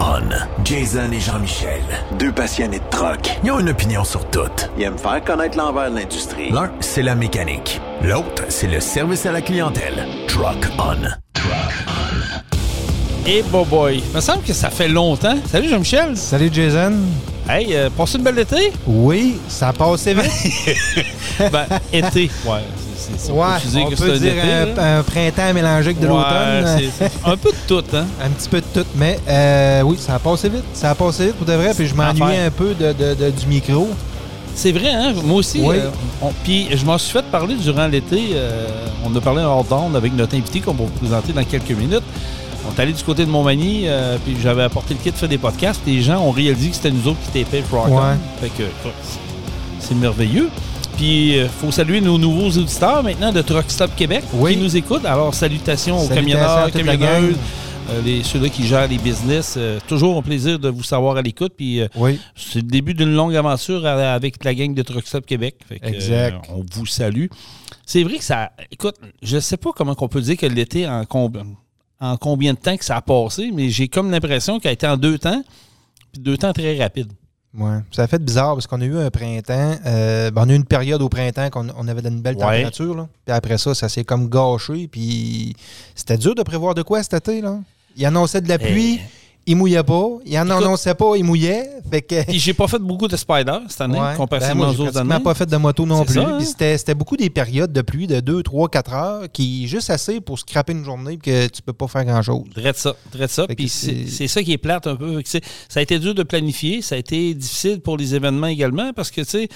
On. Jason et Jean-Michel. Deux passionnés de truck. Ils ont une opinion sur tout. Ils aiment faire connaître l'envers de l'industrie. L'un, c'est la mécanique. L'autre, c'est le service à la clientèle. Truck On. Truck On. Et hey, boy, il me semble que ça fait longtemps. Salut Jean-Michel. Salut Jason. Hey, euh, passé une belle été? Oui, ça a passé vite. ben, été, ouais. C'est, ouais, on peut dire été, un, un, printemps mélangé avec de ouais, l'automne. un peu de tout, hein? Un petit peu de tout, mais euh, oui, ça a passé vite. Ça a passé vite pour de vrai, puis je m'ennuyais un peu de, de, de, du micro. C'est vrai, hein? Moi aussi. Oui. Euh, puis je m'en suis fait parler durant l'été. Euh, on a parlé en hors avec notre invité qu'on va vous présenter dans quelques minutes. On est allé du côté de Montmagny, euh, puis j'avais apporté le kit de faire des podcasts. Les gens ont réalisé que c'était nous autres qui tapaient Rock ouais. Fait que c'est merveilleux. Puis il faut saluer nos nouveaux auditeurs maintenant de Truck Stop Québec oui. qui nous écoutent. Alors salutations, aux camionneurs, camionneuses, euh, les, ceux-là qui gèrent les business. Euh, toujours un plaisir de vous savoir à l'écoute. Puis euh, oui. c'est le début d'une longue aventure avec la gang de Truck Stop Québec. Fait que, exact. on vous salue. C'est vrai que ça. Écoute, je sais pas comment on peut dire que l'été en combien en combien de temps que ça a passé, mais j'ai comme l'impression qu'il a été en deux temps, puis deux temps très rapides. Oui, ça a fait bizarre parce qu'on a eu un printemps, euh, ben on a eu une période au printemps qu'on on avait une belle température, là. puis après ça, ça s'est comme gâché, puis c'était dur de prévoir de quoi cet été. Là. Il annonçait de la pluie. Et... Il mouillait pas. Il en annonçait pas, il mouillait. Fait que... Puis j'ai pas fait beaucoup de spider cette année, ouais. comparativement ben aux autres années. pas fait de moto non plus. Hein? C'était, c'était beaucoup des périodes de pluie de 2, 3, 4 heures qui juste assez pour scraper une journée que tu peux pas faire grand-chose. Drette ça, drette ça. Puis c'est... c'est ça qui est plate un peu. Ça a été dur de planifier. Ça a été difficile pour les événements également parce que, tu sais,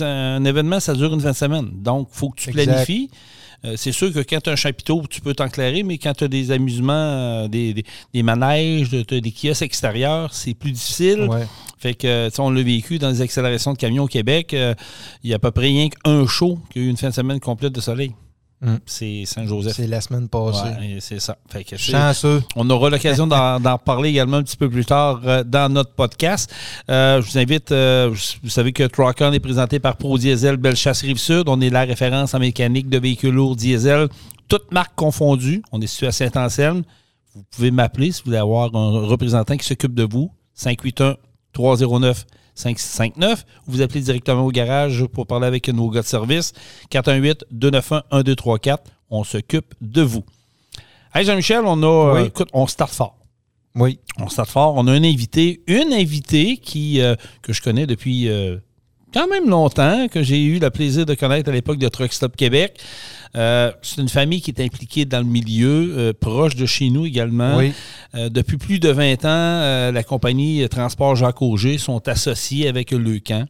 un événement, ça dure une fin de semaine. Donc, il faut que tu planifies. Euh, c'est sûr que quand tu as un chapiteau, tu peux t'enclairer, mais quand tu as des amusements, euh, des, des, des, manèges, des kiosques extérieurs, c'est plus difficile. Ouais. Fait que, on l'a vécu dans les accélérations de camions au Québec. Euh, il y a à peu près rien qu'un show qui a eu une fin de semaine complète de soleil. Mm. C'est Saint-Joseph. C'est la semaine passée. Ouais, c'est ça. Fait que Chanceux. On aura l'occasion d'en parler également un petit peu plus tard euh, dans notre podcast. Euh, je vous invite, euh, vous savez que Trocon est présenté par Pro Diesel Bellechasse Rive-Sud. On est la référence en mécanique de véhicules lourds diesel, toutes marques confondues. On est situé à Saint-Anselme. Vous pouvez m'appeler si vous voulez avoir un représentant qui s'occupe de vous. 581 309 5659 ou vous appelez directement au garage pour parler avec nos gars de service. 418-291-1234. On s'occupe de vous. Hey Jean-Michel, on a. Oui. Euh, écoute, on start fort. Oui. On start fort. On a un invité, une invitée qui, euh, que je connais depuis euh, quand même longtemps, que j'ai eu le plaisir de connaître à l'époque de Truck Stop Québec. Euh, c'est une famille qui est impliquée dans le milieu, euh, proche de chez nous également. Oui. Euh, depuis plus de 20 ans, euh, la compagnie Transport Jacques Auger sont associés avec le camp.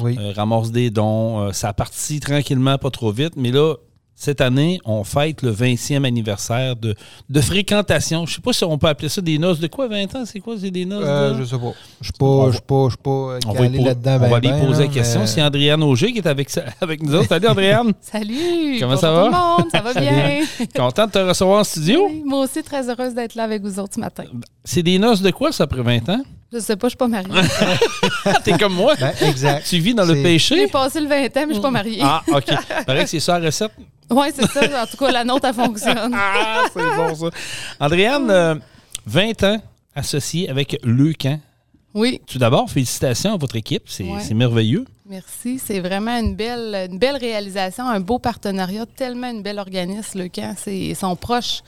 Oui. Ramasse des dons. ça a parti tranquillement, pas trop vite. Mais là, cette année, on fête le 20e anniversaire de, de fréquentation. Je ne sais pas si on peut appeler ça des noces de quoi, 20 ans? C'est quoi? C'est des noces euh, de... Je sais pas. Je suis pas, je suis pas, je suis pas on va, là-dedans. on ben va aller ben, poser là, la question. mais- C'est Andréane Auger qui est avec, avec nous autres. Salut, Andréane. Salut! Comment ça va? tout le monde, ça va bien? Content de te recevoir en studio. Oui, moi aussi, très heureuse d'être là avec vous autres ce matin. C'est des noces de quoi, ça, après 20 ans? Je sais pas, je suis pas mariée. T'es comme moi. Ben, exact. Tu vis dans le péché? J'ai passé le 20 ans, mais je suis pas mariée. Ah, OK. Paraît que c'est ça la recette. Oui, c'est ça. En tout cas, la nôtre, elle fonctionne. Ah, c'est bon, ça. Andréane, euh, 20 ans associée avec Le Camp. Oui, Tout d'abord, félicitations à votre équipe. C'est Ouais. merveilleux. merci. C'est vraiment une belle, une belle réalisation, un beau partenariat, tellement une belle organisme, le camp. C'est, ils sont proches.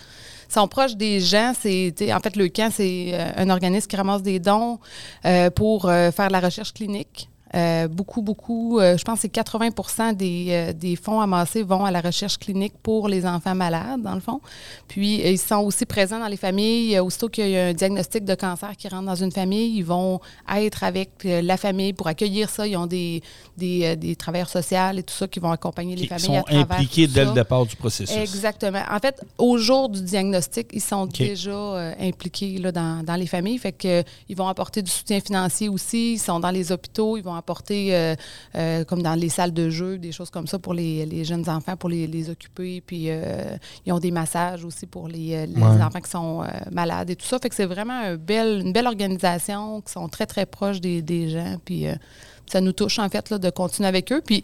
ils sont proches des gens. C'est, en fait, le camp, c'est euh, un organisme qui ramasse des dons euh, pour euh, faire de la recherche clinique. Euh, beaucoup, beaucoup, euh, je pense que c'est 80 des, euh, des fonds amassés vont à la recherche clinique pour les enfants malades, dans le fond. Puis, euh, ils sont aussi présents dans les familles. Aussitôt qu'il y a un diagnostic de cancer qui rentre dans une famille, ils vont être avec la famille pour accueillir ça. Ils ont des, des, des travailleurs sociaux et tout ça qui vont accompagner les familles sont à impliqués dès ça. le départ du processus. Exactement. En fait, au jour du diagnostic, ils sont déjà impliqués là, dans, dans les familles. Fait que, euh, ils vont apporter du soutien financier aussi. Ils sont dans les hôpitaux. Ils vont apporter, euh, euh, comme dans les salles de jeu, des choses comme ça pour les, les jeunes enfants, pour les, les occuper. Puis, euh, ils ont des massages aussi pour les, les Ouais. enfants qui sont malades et tout ça. Fait que c'est vraiment un bel, une belle organisation, qui sont très, très proches des, des gens. Puis, ça nous touche, en fait, là, de continuer avec eux. Puis,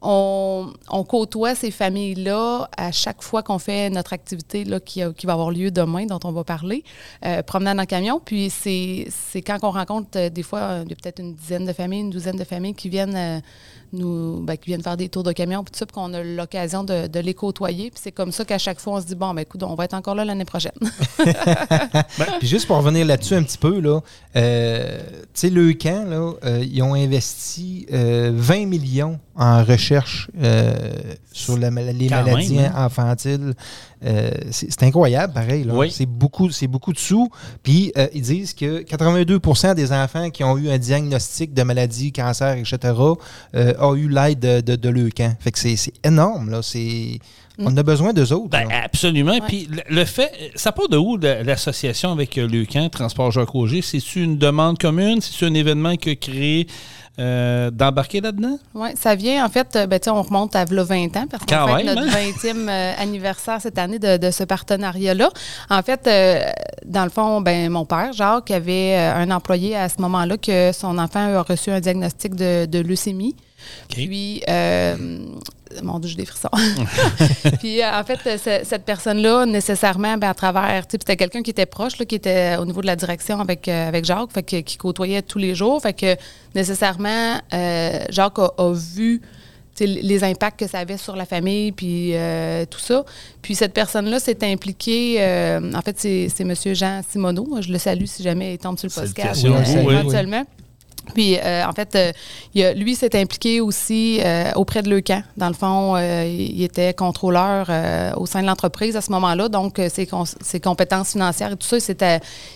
on, côtoie ces familles-là à chaque fois qu'on fait notre activité là, qui, qui, va avoir lieu demain, dont on va parler, euh, promenade en camion. Puis c'est quand on rencontre euh, des fois, peut-être une dizaine de familles, une douzaine de familles qui viennent euh, nous, ben, qui viennent faire des tours de camion, puis tout ça, puis qu'on a l'occasion de, de, les côtoyer. Puis c'est comme ça qu'à chaque fois, on se dit, bon, ben écoute, on va être encore là l'année prochaine. ben, puis juste pour revenir là-dessus un petit peu, là, euh, tu sais, le camp, là, euh, ils ont investi euh, 20 millions en recherche euh, sur la, les Quand maladies même, hein? infantiles. Euh, c'est incroyable, pareil. Oui. C'est beaucoup, beaucoup de sous. Puis euh, ils disent que 82% des enfants qui ont eu un diagnostic de maladie, cancer, etc., euh, ont eu l'aide de, de. Fait que c'est énorme. Là. C'est... On a besoin d'eux autres. Ben, absolument. Ouais. Puis le, le, fait, ça part de où l'association avec Leucan, Transport Jacques Auger? C'est-tu une demande commune? C'est-tu un événement qui a créé euh, d'embarquer là-dedans? Oui, ça vient, en fait, ben, on remonte à 20 ans, parce qu'on fait notre 20e euh, anniversaire cette année de, de ce partenariat-là. En fait, euh, dans le fond, ben, mon père, Jacques, avait un employé à ce moment-là que son enfant a reçu un diagnostic de, de leucémie. Okay. Puis, euh, mon Dieu, j'ai des frissons. puis, en fait, cette personne-là, nécessairement, ben, à travers, c'était quelqu'un qui était proche, là, qui était au niveau de la direction avec, euh, avec Jacques, fait que, qui côtoyait tous les jours. Fait que, nécessairement, euh, Jacques a, a vu les impacts que ça avait sur la famille, puis euh, tout ça. Puis cette personne-là s'est impliquée, euh, en fait, c'est M. Jean Simoneau. Je le salue si jamais il tombe sur le podcast. Oui, oui, éventuellement. Oui. Puis, euh, en fait, euh, il a, lui s'est impliqué aussi euh, auprès de Leucan. Dans le fond, il était contrôleur au sein de l'entreprise à ce moment-là. Donc, ses, ses, compétences financières et tout ça,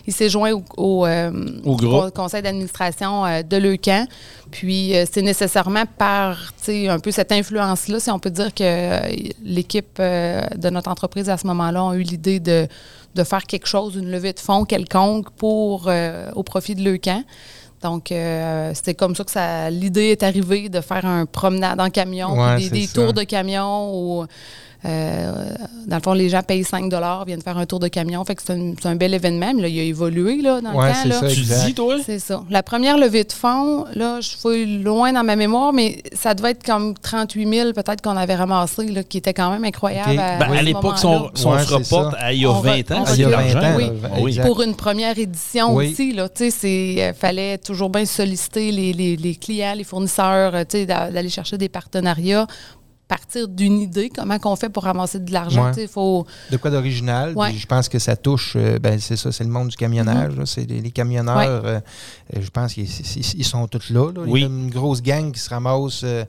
il s'est joint au, au, au, au conseil d'administration de Leucan. Puis, c'est nécessairement par un peu cette influence-là, si on peut dire que l'équipe de notre entreprise à ce moment-là a eu l'idée de, de faire quelque chose, une levée de fonds quelconque pour au profit de Leucan. Donc, euh, c'était comme ça que ça, l'idée est arrivée de faire un promenade en camion, ouais, des, des tours de camion ou euh, dans le fond, les gens payent 5 viennent faire un tour de camion. Fait que c'est un, un, bel événement. Mais là, il a évolué là, dans ouais, le temps. Là. Ça, tu dis, toi? C'est ça. La première levée de fonds, là, je suis loin dans ma mémoire, mais ça devait être comme 38 000 peut-être qu'on avait ramassé, là, qui était quand même incroyable. Okay. À, ben, à, à l'époque, si on, si on se reporte à il y a 20 ans, il y a 20 ans. Oui. oui. Pour une première édition aussi, il euh, fallait toujours bien solliciter les, les, les clients, les fournisseurs, d'aller chercher des partenariats partir d'une idée, comment qu'on fait pour ramasser de l'argent. Ouais. Faut... De quoi d'original. Ouais. Je pense que ça touche, euh, ben, c'est ça, c'est le monde du camionnage. Mm -hmm. C'est les, les, camionneurs, ouais. euh, je pense qu'ils ils sont tous là, là. Oui. Il y a une grosse gang qui se ramasse, euh,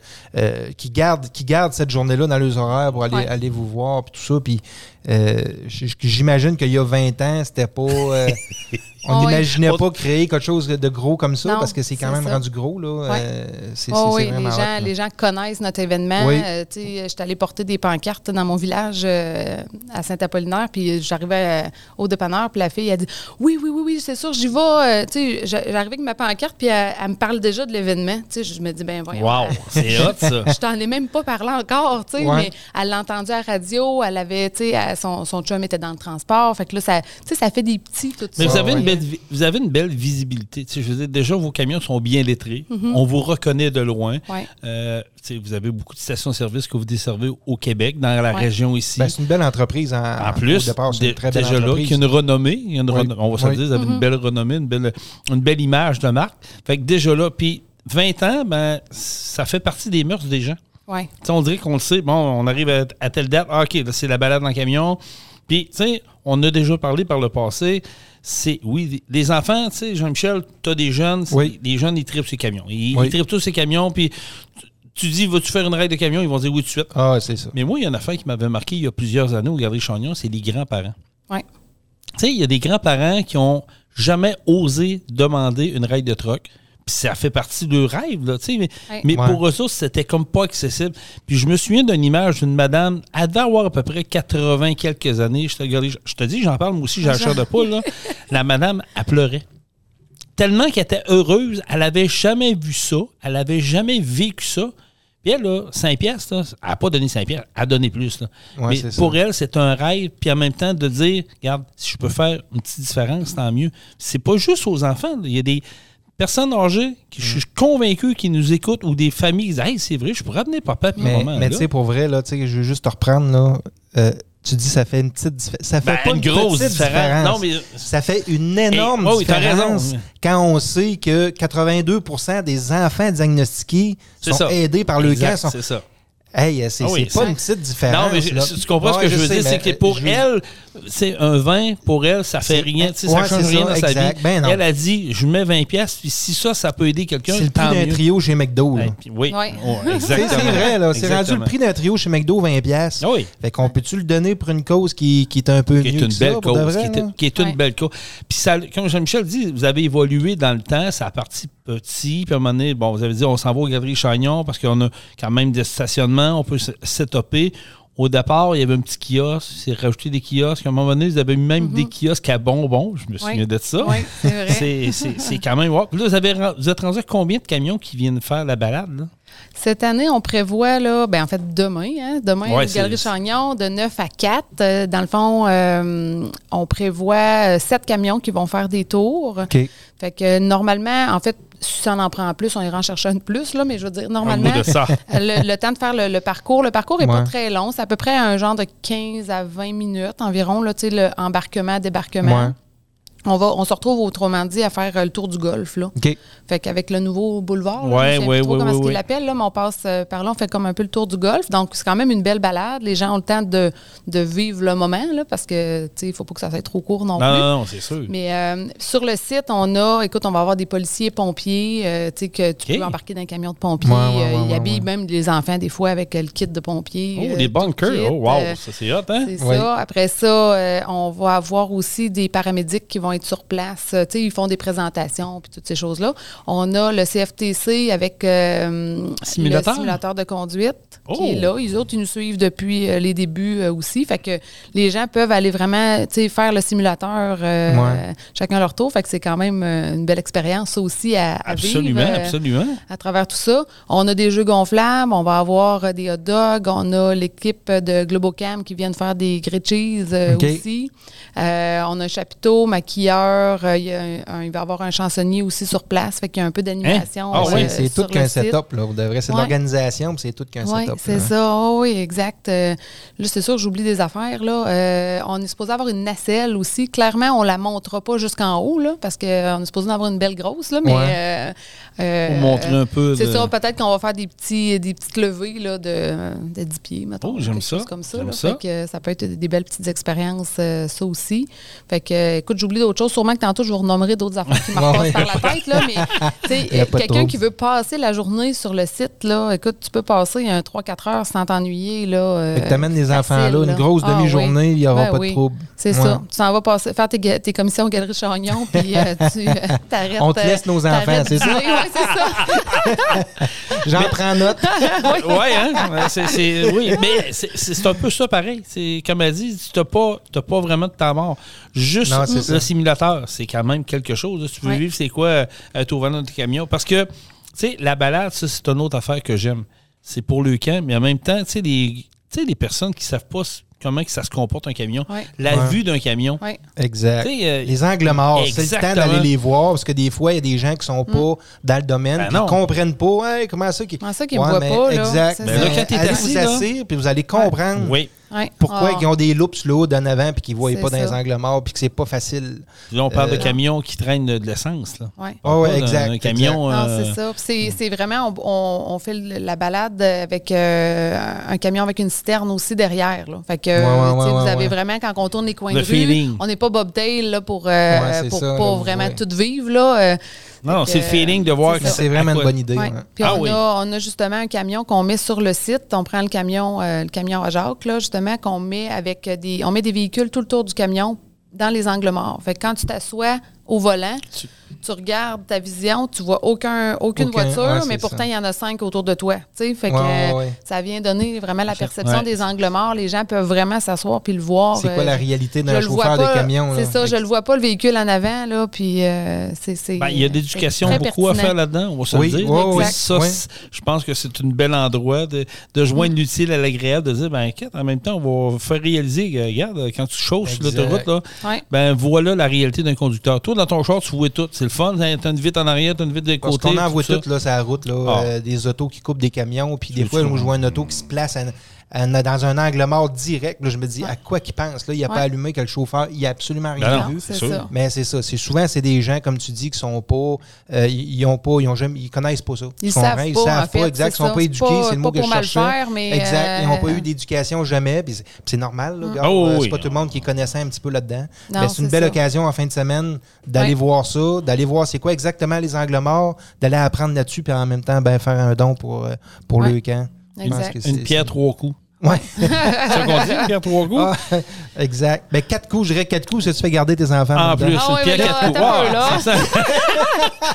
qui, garde, qui garde cette journée-là dans leurs horaires pour aller, aller vous voir, puis tout ça. Puis j'imagine qu'il y a 20 ans, c'était pas... On n'imaginait oh, oui. pas créer quelque chose de gros comme ça non, parce que c'est quand même ça. rendu gros. Là. Euh, c'est, oh, oui, vraiment les gens, les gens connaissent notre événement. Oui. Euh, je suis allée porter des pancartes dans mon village euh, à Saint-Apollinaire, puis j'arrivais au dépanneur, puis la fille a dit Oui, oui, oui, oui, c'est sûr, j'y vais. J'arrivais avec ma pancarte, puis elle, elle, me parle déjà de l'événement. Je me dis Ben voyons. Wow, c'est hot ça. je t'en ai même pas parlé encore, ouais. mais elle l'a entendu à la radio, elle avait, son, son chum était dans le transport. Fait que là, ça, ça fait des petits, tout mais ça. Vous avez, une belle, vous avez une belle visibilité. je veux dire, déjà, vos camions sont bien lettrés. Mm -hmm. On vous reconnaît de loin. Ouais. Euh, vous avez beaucoup de stations-service que vous desservez au Québec, dans la ouais. région ici. Ben, c'est une belle entreprise en, en plus. Au départ, c'est une très belle déjà entreprise. là, qui a une renommée. Il y a une oui. renom on va se oui. dire, vous avez une belle renommée, une belle, une belle image de marque. Fait que déjà là, puis 20 ans, ben, ça fait partie des mœurs des gens. Ouais. on dirait qu'on le sait. Bon, on arrive à, à telle date. Ah, OK, c'est la balade dans le camion. Puis, tu sais, on a déjà parlé par le passé. C'est, oui, les enfants, tu sais, Jean-Michel, tu as des jeunes. Oui. Les jeunes, ils tripent ces camions. Ils, oui. ils tripent tous ces camions. Puis, tu dis, vas-tu faire une règle de camion? Ils vont dire oui tout de suite. Ah, c'est ça. Mais moi, il y a une affaire qui m'avait marqué il y a plusieurs années au Galerie Chagnon, c'est les grands-parents. Oui. Tu sais, il y a des grands-parents qui ont jamais osé demander une règle de troc. Puis ça fait partie de leur rêve, là, tu sais. Mais, ouais. mais ouais. pour eux, ça, c'était comme pas accessible. Puis je me souviens d'une image d'une madame, elle devait avoir à peu près 80 quelques années. Je te, je te dis, j'en parle, moi aussi, j'ai la chair de poule, là. La madame, elle pleurait. Tellement qu'elle était heureuse, elle avait jamais vu ça, elle avait jamais vécu ça. Puis elle, là, 5 piastres, là, elle n'a pas donné 5 piastres, elle a donné plus. Là. Ouais, Mais pour ça. elle, c'est un rêve, puis en même temps de dire, regarde, si je peux faire une petite différence, tant mieux. C'est pas juste aux enfants. Là. Il y a des personnes âgées, qui, je suis convaincu qu'ils nous écoutent, ou des familles qui disent Hey, c'est vrai, je pourrais amener papa puis Mais, maman. mais tu sais, pour vrai, là, je veux juste te reprendre, là. euh, tu dis ça fait une petite différence. Ça fait Ben, pas une grosse différence. Non, mais Ça fait une énorme Eh, oh différence raison. quand on sait que 82% des enfants diagnostiqués sont ça. aidés par le Exact, sont- C'est ça. Hey, c'est Ah oui, c'est pas une petite différence. Non, mais je- là. tu comprends ce que je veux sais, dire, c'est que pour euh, je- elle, c'est un vin, pour elle, ça fait rien. tu sais, ouais, ça change rien ça, dans sa vie. Ben non. elle a dit, je mets 20 pièces, puis si ça, ça peut aider quelqu'un, C'est le prix d'un trio chez McDo. là. Hey, puis oui, Ouais. oh, exactement. c'est vrai, là. C'est rendu le prix d'un trio chez McDo 20$. piastres. Ah oui. Fait qu'on peut-tu le donner pour une cause qui, qui est un peu qui est mieux une que belle cause, vrai, qui est, là? qui est une belle cause. Puis ça, comme Jean-Michel dit, vous avez évolué dans le temps, ça a parti petit, puis à un moment donné, bon, vous avez dit, on s'en va aux Galeries Chagnon parce qu'on a quand même des stationnements, on peut s- setuper. Au départ, il y avait un petit kiosque, c'est rajouté des kiosques. À un moment donné, vous avez mis même des kiosques à bonbons, je me souviens Oui. de ça. Oui, c'est vrai. C'est- quand même. wow. Puis Là, vous, avez, vous êtes rendu à combien de camions qui viennent faire la balade? Là? Cette année, on prévoit, là, ben, en fait, demain, hein, demain, Ouais, Galeries Chagnon, de 9 à 4. Euh, dans le fond, euh, on prévoit euh, sept camions qui vont faire des tours. OK. Fait que normalement, en fait, si ça en prend plus, on ira en chercher un de plus, là, mais je veux dire, normalement, bout de ça. le, le temps de faire le, le parcours. Le parcours n'est pas très long. C'est à peu près un genre de 15 à 20 minutes environ, là, tu sais, le embarquement, débarquement. Ouais. On, va, on se retrouve, autrement dit, à faire euh, le tour du golf. Là. OK. Fait qu'avec le nouveau boulevard, là, Ouais, je sais ouais, plus trop ouais, comment est-ce là, mais on passe euh, par là, on fait comme un peu le tour du golf. Donc, c'est quand même une belle balade. Les gens ont le temps de, de vivre le moment, là, parce que, il faut pas que ça soit trop court non, Non, plus. non, non, c'est sûr. Mais euh, sur le site, on a, écoute, on va avoir des policiers, pompiers, euh, tu sais, que tu peux embarquer dans un camion de pompiers. Euh, ils habillent même les enfants, des fois, avec le kit de pompiers. Oh, des bunkers. Oh, wow, ça c'est hot, hein? c'est ça. Après ça, on va avoir aussi des paramédics qui vont être sur place. Euh, tu sais, ils font des présentations puis toutes ces choses-là. On a le CFTC avec euh, Simulateur? le simulateur? de conduite Oh! qui est là. Les autres, ils nous suivent depuis euh, les débuts euh, aussi. Fait que les gens peuvent aller vraiment tu sais, faire le simulateur Ouais. chacun leur tour. Fait que c'est quand même une belle expérience, aussi, à, à Absolument, vivre. absolument. à travers tout ça. On a des jeux gonflables, on va avoir des hot dogs, on a l'équipe de Globocam qui viennent faire des grilled cheese aussi. On a un chapiteau, maquilleur, euh, il, y a un- un- il va y avoir un chansonnier aussi sur place, fait qu'il y a un peu d'animation. Ah Ouais, euh, c'est tout qu'un setup, là. Vous devrez, c'est de Ouais. l'organisation, puis c'est tout qu'un Oui, setup. c'est ça. Oh, oui, exact. Euh, là, c'est sûr, j'oublie des affaires. Là. Euh, on est supposé avoir une nacelle aussi. Clairement, on la montera pas jusqu'en haut, là, parce qu'on est supposé en avoir une belle grosse, là, mais... Ouais. euh, euh, Pour montrer un peu C'est de- ça, peut-être qu'on va faire des, petits, des petites levées là, de, de 10 pieds, mettons. Oh, j'aime ça. comme ça. Là. ça. Fait que, ça peut être des belles petites expériences, euh, ça aussi. Fait que, euh, écoute, j'oublie d'autres choses. Sûrement que tantôt, je vous renommerai d'autres affaires qui me repassent par la tête. Là, mais, tu quelqu'un qui veut passer la journée sur le site, là, écoute, tu peux passer un 3-4 heures sans t'ennuyer. Là, euh, Fait que t'amènes les enfants facile, là, une grosse Ah, demi-journée, il n'y aura Ben pas oui. de trouble. C'est Ouais. ça. Tu t'en vas passer, faire tes, commissions aux Galeries Chagnon, puis euh, tu euh, t'arrêtes. On te euh, laisse nos enfants, c'est ça? Ouais, c'est ça. J'en prends note. ouais, hein? Oui, mais c'est- un peu ça pareil. C'est Comme elle dit, tu n'as pas, vraiment de temps mort. Juste Non, c'est ça. Simulateur, c'est quand même quelque chose. Si tu veux Ouais. vivre, c'est quoi euh, être au volant de camion? Parce que, tu sais, la balade, ça, c'est une autre affaire que j'aime. C'est pour le camp, mais en même temps, tu sais, les, tu sais, les personnes qui savent pas comment que ça se comporte un camion, Ouais. la Ouais. vue d'un camion, Ouais. Exact. tu euh, Les angles morts, c'est le temps d'aller les voir parce que des fois, il y a des gens qui sont pas dans le domaine, Ben qui non. comprennent pas. Hey, comment ça? Qui... Comment ça qu'ils me voient pas? Exact. Ben là, Mais quand t'es allez assis, là- puis vous allez comprendre oui. Ouais. pourquoi Ah. ils ont des loops là d'en avant puis qu'ils ne voient pas dans les ça. angles morts puis que c'est pas facile? Là, on parle de Euh, camions qui traînent de, de l'essence. Là. Ouais. Ah ouais, exact, Un camion. Non, euh, c'est ça. Puis C'est, c'est vraiment, on, on- fait le- la balade avec euh, un camion avec une citerne aussi derrière. Là. Fait que, Ouais, ouais, tu sais, ouais, vous ouais, avez ouais. vraiment, quand on tourne les coins Le de rue, feeling. on n'est pas bobtail là, pour, euh, pour ça, vraiment ouais. tout vivre. Là. Non, c'est le feeling de voir que. C'est vraiment une bonne idée. Ouais. Puis Ah on, oui. a, on a justement un camion qu'on met sur le site. On prend le camion, euh, le camion à Jacques, là, justement, qu'on met avec des. On met des véhicules tout le tour du camion dans les angles morts. Fait que quand tu t'assois au volant, Tu- tu, regardes ta vision, tu vois aucun, aucune Aucun, voiture, ouais, mais pourtant, il y en a cinq autour de toi. Tu sais, fait que Ouais, ouais, euh, ouais. ça vient donner vraiment la perception Ouais. des angles morts. Les gens peuvent vraiment s'asseoir puis le voir. C'est quoi euh, la réalité je d'un chauffeur de camion? C'est ça, je le vois pas le véhicule en avant, là, puis euh, c'est. c'est- Ben, il y a de c'est l'éducation très beaucoup à pertinent. faire là-dedans, on va se Oui, le dire. oui. Ça, je pense que c'est un bel endroit de, de joindre l'utile à l'agréable, de dire, ben, inquiète, en même temps, on va faire réaliser, regarde, quand tu chausses sur l'autoroute, ben, voilà la réalité d'un conducteur. Toi, dans ton char, tu vois tout. C'est le fun. T'as une vitre en arrière, t'as une vitre de Parce côté. qu'on en voit tout, là, sur la route, là, Ah. euh, des autos qui coupent des camions, puis des fois, moi, je vois un auto qui se place à- dans un angle mort direct. Là, je me dis, à quoi qu'il pense? Là, il n'a Ouais. pas allumé que le chauffeur, il n'a absolument Ben rien non. vu. C'est sûr. ça. Mais c'est ça. C'est souvent, c'est des gens, comme tu dis, qui sont pas. euh, ils ils ont pas. Ils ont jamais. Ils connaissent pas ça. Ils sont savent rien, pas, Ils savent en fait, pas, exact. Ils c'est sont ça. pas éduqués, c'est le pas mot que pour je mal cherchais. faire, mais, Exact. Ils n'ont pas euh, eu d'éducation jamais. Puis c'est- puis c'est normal. Là, regarde, Oh, euh, oui. c'est pas tout le monde qui est connaissant un petit peu là-dedans. Non, Mais c'est une belle ça. occasion en fin de semaine d'aller Ouais. voir ça, d'aller voir c'est quoi exactement les angles morts, d'aller apprendre là-dessus, puis en même temps, ben, faire un don pour, euh, pour le camp. Une pierre, trois coups. Ouais. C'est ça qu'on dit, pierre, trois coups? Ah, exact. Ben, quatre coups, je dirais quatre coups, si tu fais garder tes enfants. en plus, Ah ouais, pierre, mais là, quatre coups. attends un peu, Wow, là. ça,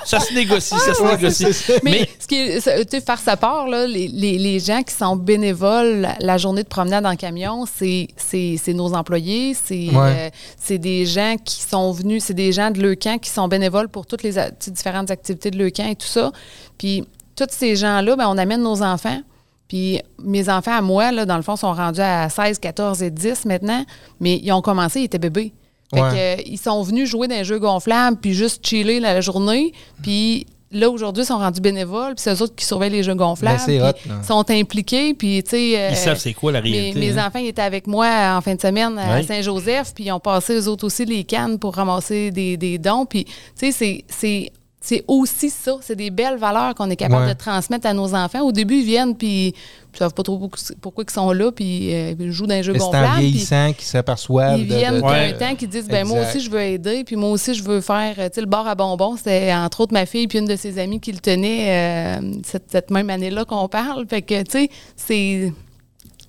ça se négocie, ça se négocie. Mais, Mais, ce qui est, tu sais, faire sa part, là, les, les- les gens qui sont bénévoles la, journée de promenade en camion, c'est c'est- c'est nos employés, c'est Ouais. euh, c'est des gens qui sont venus, c'est des gens de Leucan qui sont bénévoles pour toutes les différentes activités de Leucan et tout ça. Puis, tous ces gens-là, ben, on amène nos enfants. Puis mes enfants à moi, là, dans le fond, sont rendus à 16, 14 et 10 maintenant, mais ils ont commencé, ils étaient bébés. Fait Ouais. que, euh, ils sont venus jouer dans un jeu gonflable, puis juste chiller la journée. Puis là, aujourd'hui, ils sont rendus bénévoles, puis c'est eux autres qui surveillent les jeux gonflables. Ben, puis hot. Ils sont impliqués, puis tu sais... euh, ils savent c'est quoi la mes, réalité. mes hein. enfants, ils étaient avec moi en fin de semaine à Ouais. Saint-Joseph, puis ils ont passé eux autres aussi les cannes pour ramasser des, des dons. Puis, tu sais, c'est- c'est. Aussi ça, c'est des belles valeurs qu'on est capable Ouais. de transmettre à nos enfants. Au début, ils viennent, puis ils savent pas trop pourquoi- ils sont là, puis euh, ils jouent dans un jeu Mais c'est en vieillissant qu'ils s'aperçoivent. ils viennent d'un Ouais. temps qui disent ben moi aussi je veux aider puis moi aussi je veux faire euh, tu sais le bar à bonbons c'était entre autres ma fille puis une de ses amies qui le tenait euh, cette, cette même année-là qu'on parle fait que tu sais c'est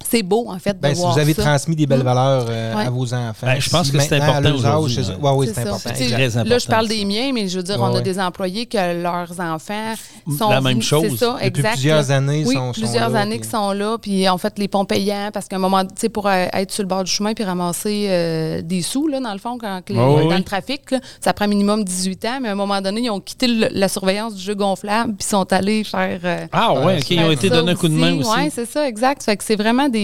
c'est beau en fait de Ben, si voir vous avez ça. transmis des belles valeurs euh, Ouais. à vos enfants. Ben, je pense si que c'est important aujourd'hui, hein. ouais, oui, C'est important. Important, Là, je parle ça. des miens, mais je veux dire, Ouais, on a des employés que leurs enfants sont La même chose. C'est ça, Depuis exact. plusieurs là. années, oui, sont- sont plusieurs là, années puis- qui sont là, puis en fait les ponts payants, parce qu'à un moment, tu sais, pour euh, être sur le bord du chemin puis ramasser euh, des sous, là, dans le fond, quand les- dans oui. le trafic, là, ça prend minimum 18 ans, mais à un moment donné, ils ont quitté le- la surveillance du jeu gonflable puis sont allés faire. euh, Ah ouais, ok, ils ont été donnés un coup de main aussi. Oui, c'est ça, exact. Fait que c'est vraiment des.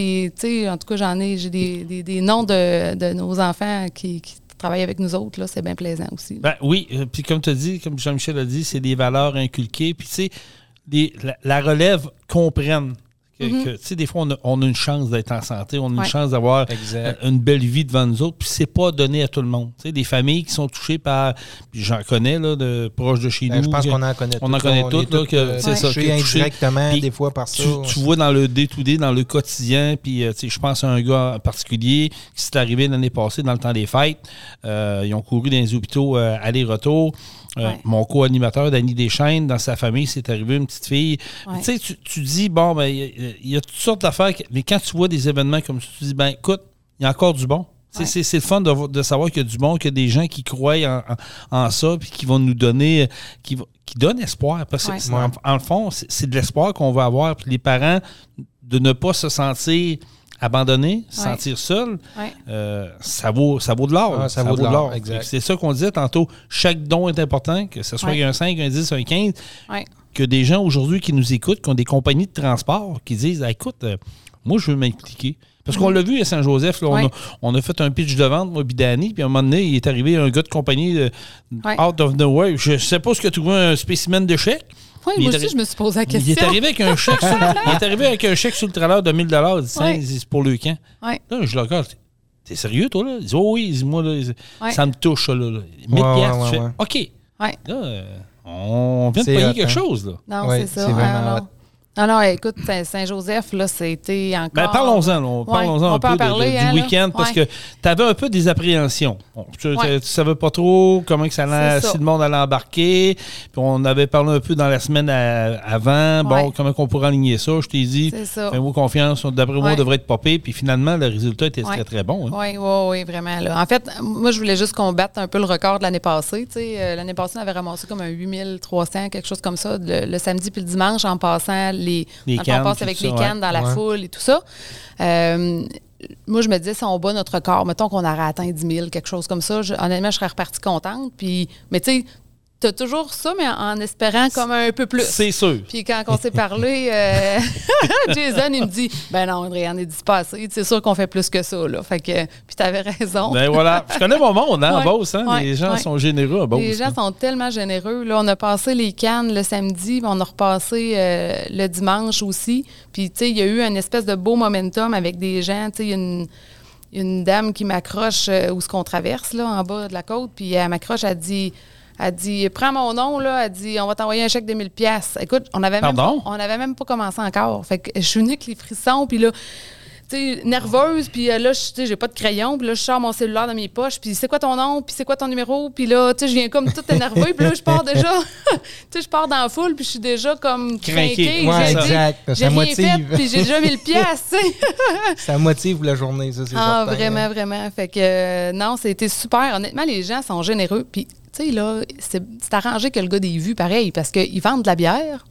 En tout cas, j'en ai, j'ai des, noms de, nos enfants qui, travaillent avec nous autres. Là, c'est bien plaisant aussi. Ben oui, euh, puis comme tu as dit, comme Jean-Michel a dit, c'est des valeurs inculquées. Puis tu sais, la, la relève comprenne que, que, tu sais, des fois, on a, on a une chance d'être en santé, on a une Ouais. chance d'avoir Exact. euh, une belle vie devant nous autres, puis c'est pas donné à tout le monde. Tu sais, des familles qui sont touchées par, puis j'en connais, là, de proches de chez Ben, nous. je pense que- qu'on en connaît on en toutes, connaît toutes, est là, toutes, que euh, c'est ça, que indirectement, des fois, par ça. tu, tu vois dans le day-to-day, dans le quotidien, puis euh, tu sais, je pense à un gars en particulier qui s'est arrivé l'année passée dans le temps des fêtes. Euh, ils ont couru dans les hôpitaux euh, aller-retour. Euh, Ouais. Mon co-animateur, Danny Deschaines, dans sa famille, c'est arrivé une petite fille. Ouais. Tu sais, tu, tu dis, bon, ben, il y a- il y, a toutes sortes d'affaires, mais quand tu vois des événements comme ça, tu dis, ben, écoute, il y a encore du bon. C'est- Ouais. C'est c'est le fun de, de savoir qu'il y a du bon, qu'il y a des gens qui croient en, en- en ça, puis qui vont nous donner, qui, vont- qui donnent espoir. Parce que, en, en le fond, c'est c'est de l'espoir qu'on va avoir. Puis les parents, de ne pas se sentir abandonnés, se Ouais. sentir Ouais. euh, ça, vaut, ça vaut de l'or. Ah, ça vaut de l'or, exact. C'est ça qu'on disait tantôt. Chaque don est important, que ce soit Ouais. un 5, un 10, un 15 Ouais. que des gens aujourd'hui qui nous écoutent, qui ont des compagnies de transport, qui disent Ah, écoute, euh, moi, je veux m'impliquer. Parce qu'on l'a vu à Saint-Joseph, on, Ouais. a, on a fait un pitch de vente, moi, Bidani, puis à un moment donné, il est arrivé un gars de compagnie euh, Ouais. out of nowhere. Je sais pas ce que tu vois, un spécimen de chèque. Oui, Il moi est aussi, je me suis posé la Il question. est arrivé avec un chèque sur, il est arrivé avec un chèque sur le trailer de 1000 Il dit Tiens, Ouais. c'est pour le camp. Ouais. Là, je le regarde. T'es sérieux, toi, là? Il dit Oh oui, moi, là, Ouais. ça me touche, là. là. 1000 Ouais, piastres, ouais, tu fais. OK. Ouais. Là, euh, on vient de payer quelque hein. chose, là. Non, Ouais, c'est ça. c'est vraiment Ah, non, écoute, Saint- Saint-Joseph, là, c'était encore. Ben, parlons-en. Ouais, parlons-en on un peut peu de- parler, de- hein, du là. week-end parce que tu avais un peu des appréhensions. Bon, tu, ne Ouais. savais pas trop comment que ça allait, si le monde allait embarquer. Puis on avait parlé un peu dans la semaine à- avant. Bon, comment on pourrait aligner ça? Je t'ai dit, fais-moi confiance. D'après moi, on devrait être popé. Puis finalement, le résultat était très, très bon. hein. Oui, oui, oui, vraiment. Là. En fait, moi, je voulais juste qu'on batte un peu le record de l'année passée. Euh, l'année passée, on avait ramassé comme un 8300, quelque chose comme ça, le, le samedi puis le dimanche, en passant les. Cannes, on passe avec les cannes dans la foule et tout ça. Euh, moi, je me disais, si on bat notre record, mettons qu'on aurait atteint 10 000, quelque chose comme ça, je- honnêtement, je serais repartie contente. Puis, mais tu sais, toujours ça, mais en, espérant comme un peu plus. C'est sûr. Puis quand on s'est parlé, euh, Jason, il me dit Ben non, Andréane, est dispensé. C'est sûr qu'on fait plus que ça, là. Fait que, puis t'avais raison. Ben voilà. Je connais mon monde, hein, en Ouais, Beauce, hein. ouais, les gens ouais. sont généreux à Beauce. Les gens sont tellement généreux. Là, on a passé les cannes le samedi, puis on a repassé euh, le dimanche aussi. Puis, tu sais, il y a eu une espèce de beau momentum avec des gens. Tu sais, une, une dame qui m'accroche euh, où ce qu'on traverse, là, en bas de la côte. Puis, elle m'accroche, elle dit... Elle dit, prends mon nom, là. Elle dit, on va t'envoyer un chèque de 1000 pièces. Écoute, on avait même Pardon? pas, on avait même pas commencé encore. Fait que je suis venue avec les frissons, puis là, tu sais, nerveuse, puis euh, là, je- tu sais, j'ai pas de crayon, puis là, je sors mon cellulaire dans mes poches, puis c'est quoi ton nom, puis c'est quoi ton numéro, puis là, tu sais, je viens comme toute énervée, puis là, je pars déjà, tu sais, je pars dans la foule, puis je suis déjà comme craquée. Ouais, J'ai dit, exact. J'ai Ça rien motive. fait, puis j'ai déjà 1000 pièces, tu sais. Ça motive la journée, ça, c'est Ah, certain, vraiment, hein. vraiment. Fait que, euh, non, c'était super. Honnêtement, les gens sont généreux. Puis, tu sais, là, c'est arrangé que le gars des vues, pareil, parce qu'ils vendent de la bière,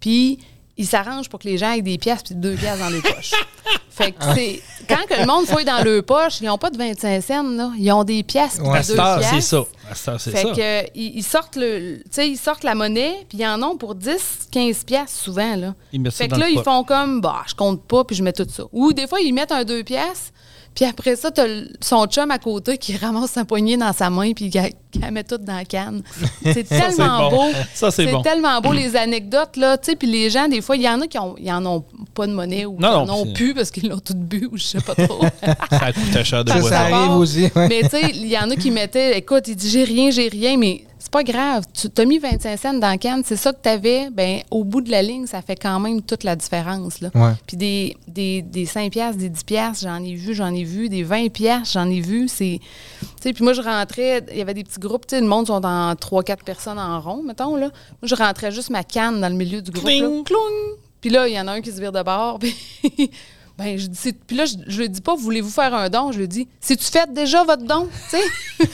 puis ils s'arrangent pour que les gens aient des pièces puis deux pièces dans les poches. fait que, c'est... Quand que le monde fouille dans leurs poches, ils n'ont pas de 25 cents, là. Ils ont des pièces puis Ouais. Deux c'est pièces. ça. À cette heure, c'est Fait ça. que, euh, ils, sortent le, tu sais, ils sortent la monnaie, puis ils en ont pour 10, 15 pièces souvent, là. Ils mettent ça Fait dans que là, le ils pot. font comme, bah, je compte pas, puis je mets tout ça. Ou des fois, ils mettent un 2 pièces, puis après ça, t'as son chum à côté qui ramasse sa poignée dans sa main, puis qui la met toute dans la canne. C'est tellement bon. beau. Ça, c'est bon. tellement beau, les anecdotes, là, tu sais, puis les gens, des fois, il y en a qui ont, en ont pas de monnaie ou Non, qui en ont plus parce qu'ils l'ont tout bu ou je sais pas trop. Ça coûte cher de Ça, boire. ça arrive aussi. ouais. Mais tu sais, il y en a qui mettaient, écoute, il dit j'ai rien, j'ai rien, mais c'est pas grave. Tu as mis 25 cents dans la canne, c'est ça que tu avais. Ben, au bout de la ligne, ça fait quand même toute la différence. Là. Ouais. Puis des, des, des 5 piastres, des 10 piastres, j'en ai vu, j'en ai vu. Des 20 piastres, j'en ai vu. C'est, tu sais, puis moi, je rentrais, il y avait des petits groupes, tu sais, le monde sont dans 3-4 personnes en rond, mettons. Là. Moi, je rentrais juste ma canne dans le milieu du groupe. Là. Cling. Cloung! Puis là, il y en a un qui se vire de bord. Puis, ben, je dis, puis là, je, je lui dis pas, voulez-vous faire un don? Je lui dis, c'est-tu fait déjà votre don? Tu sais?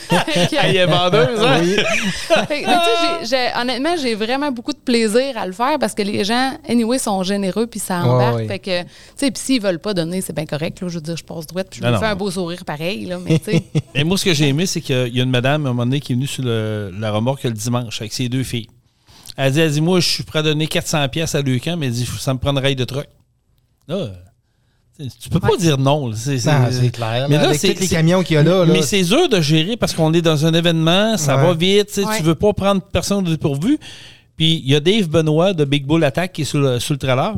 Elle est vendeuse, hein? Oui. fait que, mais tu honnêtement, j'ai vraiment beaucoup de plaisir à le faire parce que les gens, anyway, sont généreux puis ça Ouais, embarque. ouais. Fait que, tu sais, puis s'ils veulent pas donner, c'est bien correct. Là, je veux dire, je passe droite puis je Non, me fais un beau sourire pareil. Là, mais tu sais, Et moi, ce que j'ai aimé, c'est qu'il y a une madame, à un moment donné, qui est venue sur le- la remorque le dimanche avec ses deux filles. Elle dit, elle dit Moi, je suis prêt à donner 400 pièces à Lucan, mais elle dit Ça me prend une rail de truck. Là, tu peux pas dire non. C'est clair. Mais là, c'est- les camions qu'il y a là. là Mais c'est dur de gérer parce qu'on est dans un événement, ça Ouais. va vite, Ouais. tu veux pas prendre personne de dépourvu. Puis il y a Dave Benoît de Big Bull Attack qui est sur le, sur le trailer.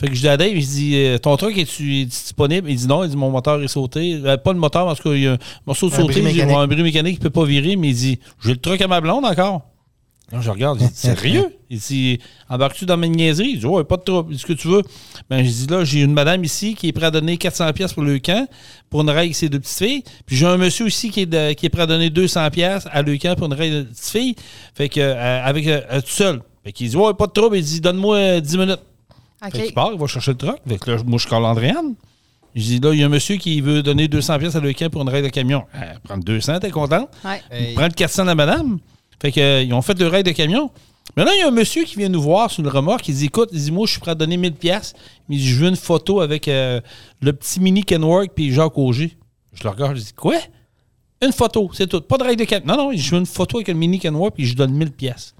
Fait que je dis à Dave, je dis euh, Ton truck est-tu disponible Il dit non, il dit Mon moteur est sauté. Euh, pas le moteur, parce qu'il y a un morceau de sauté. Il un bris mécanique qui peut pas virer, mais il dit J'ai le truck à ma blonde encore. Là, je regarde, je dis Sérieux? Il dit Embarques-tu dans ma niaiserie Il dit Ouais, pas de trouble. Il dit ce que tu veux. Ben, je dis Là, j'ai une madame ici qui est prête à donner 400$ pièces pour le camp, pour une règle avec ses deux petites filles. Puis j'ai un monsieur aussi qui est, de- qui est prêt à donner 200$ pièces à le camp pour une règle de petites filles. Fait que, euh, avec euh, euh, tout seul. Fait qu'il dit Ouais, pas de trouble. Il dit Donne-moi euh, 10 minutes. OK. Fait qu'il part, il va chercher le truck. Fait que là, moi, je colle Andréane. Je dis, là, il y a un monsieur qui veut donner 200 pièces à le camp pour une raide de camion. Euh, prendre 200, t'es content? Ouais. Hey. Prendre 400 à madame. Fait que, euh, ils ont fait le raid de camion. Mais là, il y a un monsieur qui vient nous voir sur le remorque. Il dit, écoute, il dit, moi, je suis prêt à donner 1000 pièces. Mais il dit, je veux une photo avec euh, le petit mini Kenworth puis Jacques Auger. Je le regarde, je dis, quoi? Une photo, c'est tout. Pas de raid de camion. Non, non, je veux une photo avec le mini Kenworth puis je donne 1000 pièces.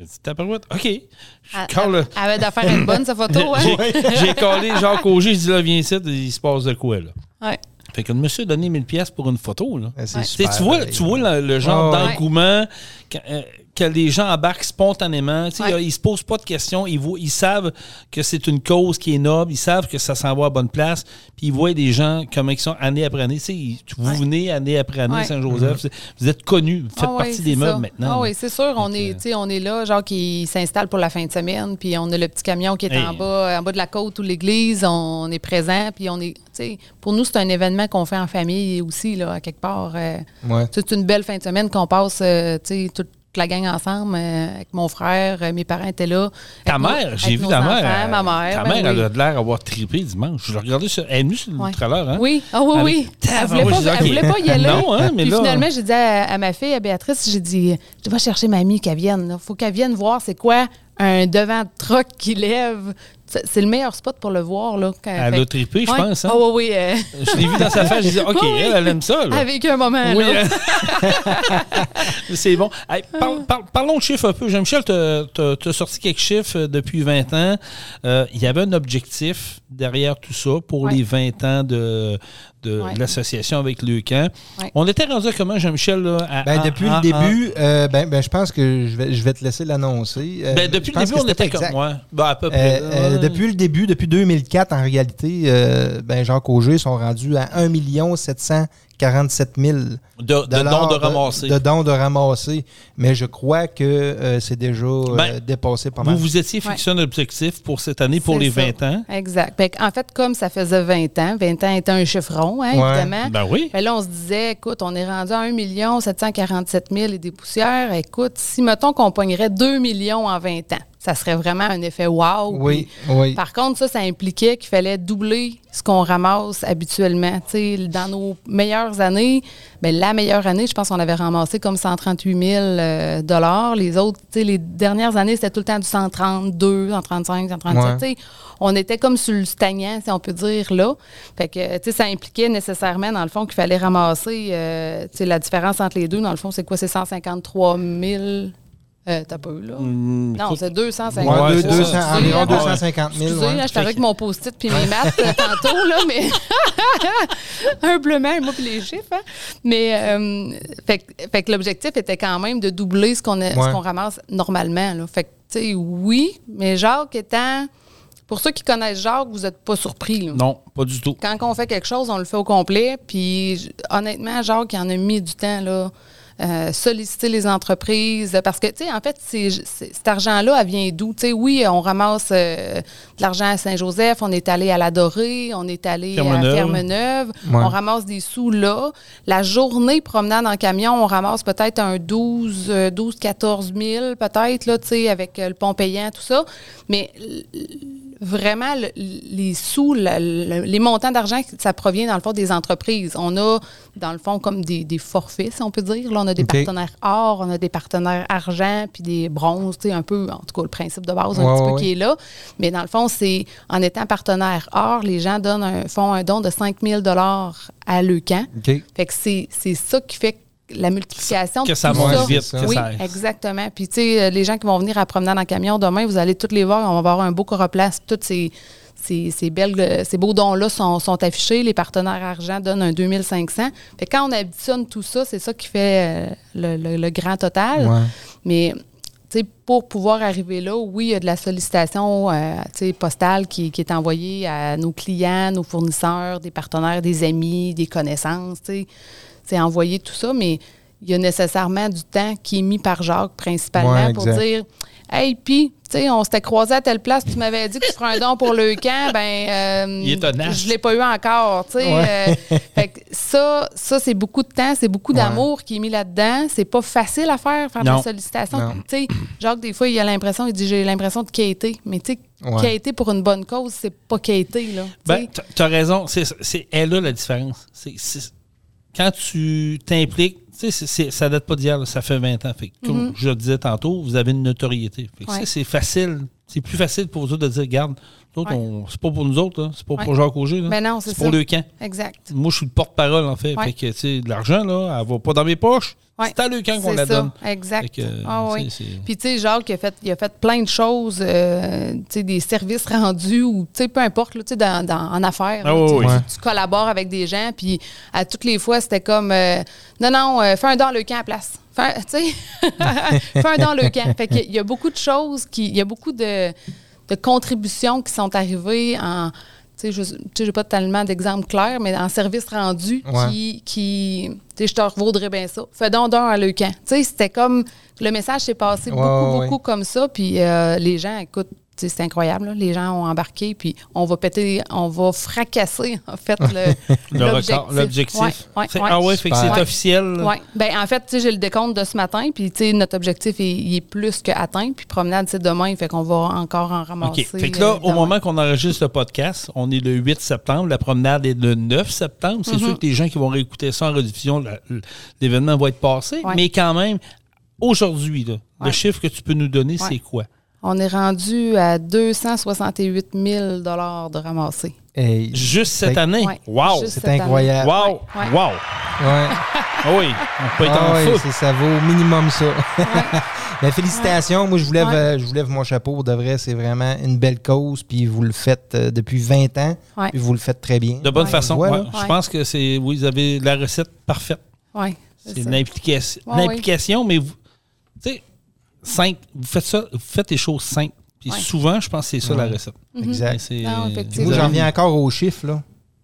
J'ai dit, tabarouette, OK. Je Elle avait d'affaires une bonne, sa photo. Hein? j'ai j'ai collé Jacques Auger, je dis là, viens ici, il se passe de quoi là? Ouais. Fait que le monsieur a donné 1000 pièces pour une photo là. Ouais, c'est Ouais. Super, tu vois, tu vois le, le genre ouais. d'engouement que, euh, que les gens embarquent spontanément. Tu sais, Ouais. Ils se posent pas de questions. Ils, voient- ils savent que c'est une cause qui est noble. Ils savent que ça s'en va à bonne place. Puis ils voient des gens comme ils sont année après année. Tu sais, ils- vous Ouais. venez année après année, Ouais. Saint-Joseph. Vous êtes connus. Vous faites Ah partie des ça. meubles maintenant. Ah oui, c'est sûr. On est, que- tu sais, on est là, genre qui s'installe pour la fin de semaine, puis on a le petit camion qui est Hey. en bas, en bas de la côte ou l'église. On est présent, puis on est, tu sais, pour nous c'est un événement qu'on fait en famille aussi là, à quelque part. euh, Ouais. c'est une belle fin de semaine qu'on passe, euh, tu sais, toute la gang ensemble euh, avec mon frère, euh, mes parents étaient là. Ta mère, j'ai vu ta enfants, mère. ma mère. Ta ben mère, elle oui. a de l'air d'avoir trippé dimanche. Je l'ai regardé sur. Elle est venue sur le Ouais. trailer, hein? Oui, ah oui, Elle oui. est- Elle voulait, pas, je elle voulait pas y aller. Non, hein, mais Puis là- finalement, j'ai dit à, à ma fille, à Béatrice, j'ai dit, tu vas chercher mamie qu'elle vienne. Il faut qu'elle vienne voir c'est quoi un devant de truck qui lève. C'est le meilleur spot pour le voir. Là, quand- Elle fait- a trippé, je Ouais. pense. hein? Ah oui, oui. euh, Je l'ai vu dans sa face, je disais, OK, Oui, elle, elle aime ça. là. avec un moment. Oui, hein. c'est bon. Par- parlons de chiffres un peu. Jean-Michel, tu as sorti quelques chiffres euh, depuis 20 ans. Euh, Il y avait un objectif derrière tout ça pour Ouais. les 20 ans de, de Ouais. l'association avec le camp. Ouais. On était rendu à comment, Jean-Michel? là, à- Ben, en- depuis en- le début, euh, ben, ben, je pense que je vais, je vais te laisser l'annoncer. Euh, en- ben, depuis le début, on était comme moi. Ben, à peu Euh, près. euh, depuis le début, depuis 2004, en réalité, euh, ben, Jacques Auger sont rendus à 1 747 000 de, de dons de ramasser. De, dons de ramasser. Mais je crois que euh, c'est déjà euh, Ben, dépassé pas mal. Vous vous étiez fixé un objectif pour cette année, pour les ça. 20 ans. Exact. En fait, comme ça faisait 20 ans, 20 ans était un chiffron, hein, Ouais. évidemment. Ben oui. Fait là, on se disait, écoute, on est rendu à 1 747 000 et des poussières. Écoute, si, mettons qu'on pognerait 2 millions en 20 ans, ça serait vraiment un effet wow. Oui, Puis, oui. Par contre, ça, ça impliquait qu'il fallait doubler ce qu'on ramasse habituellement. Dans nos meilleures années, ben, la meilleure année, je pense qu'on avait ramassé comme 138 000 euh, dollars. Les autres, les dernières années, c'était tout le temps du 132, 135, 137. Ouais. On était comme sur le stagnant, si on peut dire, là. Fait que, tu sais, ça impliquait nécessairement, dans le fond, qu'il fallait ramasser, euh, tu sais, la différence entre les deux. Dans le fond, c'est quoi? C'est 153 000... Euh, t'as peu, là. Hum, Non, c'est 250 Ouais, Ouais, environ Ouais. 250 000. Excusez, ouais. là, j'étais avec mon post-it puis mes maths euh, tantôt, là, mais humblement, moi puis les chiffres. hein. Mais euh, fait, que- fait que l'objectif était quand même de doubler ce qu'on Ouais. ramasse normalement. Là. Fait que, tu sais, oui, mais Jacques étant... Pour ceux qui connaissent Jacques, vous n'êtes pas surpris. là. Non, pas du tout. Quand on fait quelque chose, on le fait au complet. Puis honnêtement, Jacques, il en a mis du temps là. Euh, solliciter les entreprises parce que tu sais en fait c'est, c'est- cet argent-là elle vient d'où? Tu sais oui on ramasse euh, de l'argent à Saint-Joseph on est allé à la Dorée on est allé Fermeneuve. à Fermeneuve Ouais. on ramasse des sous là la journée promenade en camion on ramasse peut-être un 12 euh, 12 14 000 peut-être là tu sais avec euh, le pont payant tout ça mais vraiment le- les sous, le- le- les montants d'argent, ça provient dans le fond des entreprises. On a dans le fond comme des, des forfaits, si on peut dire. Là, on a des partenaires or, on a des partenaires argent, puis des bronzes, tu sais, un peu, en tout cas le principe de base un Ouais, petit peu qui est là. Mais dans le fond, c'est en étant partenaire or, les gens donnent un, font un don de 5 000 à. OK. Fait que c'est ça qui fait la multiplication Que de ça monte vite. Ça. oui, ça- exactement. Puis, tu sais, euh, les gens qui vont venir à promener en camion demain, vous allez tous les voir. On va avoir un beau coroplace. Toutes ces, ces, ces belles, euh, ces beaux dons-là sont, sont affichés. Les partenaires argent donnent un 2500. Fait que quand on additionne tout ça, c'est ça qui fait euh, le, le- le grand total. Ouais. Mais tu sais, pour pouvoir arriver là, oui, il y a de la sollicitation euh, tu sais, postale qui, qui est envoyée à nos clients, nos fournisseurs, des partenaires, des amis, des connaissances. tu sais. C'est envoyer tout ça, mais il y a nécessairement du temps qui est mis par Jacques principalement Ouais, pour dire Hey, puis, tu sais, on s'était croisés à telle place, tu m'avais dit que tu ferais un don pour le camp, ben, euh, Il est tenace. je l'ai pas eu encore, tu sais. Ouais. euh, fait que ça, ça c'est beaucoup de temps, c'est beaucoup d'amour qui est mis là-dedans. C'est pas facile à faire, faire de Non. la sollicitation. Tu sais, Jacques, des fois, il a l'impression, il dit j'ai l'impression de quêter. Mais tu sais, Ouais. quêter pour une bonne cause, c'est pas quêter, là. tu Ben, sais. t'as- t'as raison. C'est, elle là la différence. C'est- quand tu t'impliques, tu sais, ça date pas d'hier, ça fait 20 ans. Fait que, comme je le disais tantôt, vous avez une notoriété. Fait que. Ouais. ça, c'est facile. C'est plus facile pour vous autres de dire, regarde, Ouais. c'est pas pour nous autres, là, c'est pas pour. Jacques Auger. Ben non, c'est pour le camp. Exact. Moi, je suis le porte-parole, en fait. Fait que, tu sais, de l'argent, là, elle va pas dans mes poches. Ouais. C'est à le camp qu'on la ça, donne. Exact. Que, ah, oui. Puis, tu sais, Jacques, il a, fait, il a fait plein de choses, euh, tu sais, des services rendus ou, tu sais, peu importe, là, tu sais, dans, dans- en affaires. Ah là, oui, tu, oui. tu- Ouais. tu collabores avec des gens, puis à toutes les fois, c'était comme, euh, non, non, euh, fais un don le camp à place. Fais un- Tu sais, fais un don le camp. Fait qu'il y a beaucoup de choses, qui, il y a beaucoup de, de contributions qui sont arrivées en. Sais, je n'ai pas tellement d'exemples clairs, mais en service rendu Ouais. qui, qui tu sais, je te revaudrais bien ça. Fais donc d'un à le camp. Tu sais, c'était comme, le message s'est passé Ouais, beaucoup, ouais, beaucoup comme ça. Puis euh, les gens, écoute, c'est incroyable. là. Les gens ont embarqué, puis on va péter, on va fracasser, en fait, le, Le record, l'objectif. Ouais, ouais. Ah ouais, fait que c'est officiel. Oui. Ben, en fait, j'ai le décompte de ce matin, puis notre objectif est, il est plus qu'atteint. Puis promenade, c'est demain, fait qu'on va encore en ramasser. OK. Fait que là, euh, au demain. moment qu'on enregistre le podcast, on est le 8 septembre. La promenade est le 9 septembre. Mm-hmm. C'est sûr que les gens qui vont réécouter ça en rediffusion, l'événement va être passé. Mais quand même, aujourd'hui, là, le chiffre que tu peux nous donner, c'est quoi? On est rendu à 268 000 de ramassés. Hey, Juste cette année? Ouais, Wow! c'est cette année. incroyable. Wow! Ouais. Wow! Ouais. Ah oui, on peut être Ah en c'est- ça vaut au minimum ça. Mais félicitations. Moi, je vous, lève, Ouais. euh, je vous lève mon chapeau. De vrai, c'est vraiment une belle cause. Puis vous le faites euh, depuis 20 ans. Ouais. Puis vous le faites très bien. De bonne Ouais. façon. Voilà. Je pense que c'est. Oui, vous avez la recette parfaite. Oui. C'est une implication, mais vous. Simple. Vous faites ça, vous faites les choses simples. Puis Ouais. souvent, je pense que c'est ça la recette. Exact. C'est- Non, Puis effectivement. moi, j'en reviens encore aux chiffres. Là.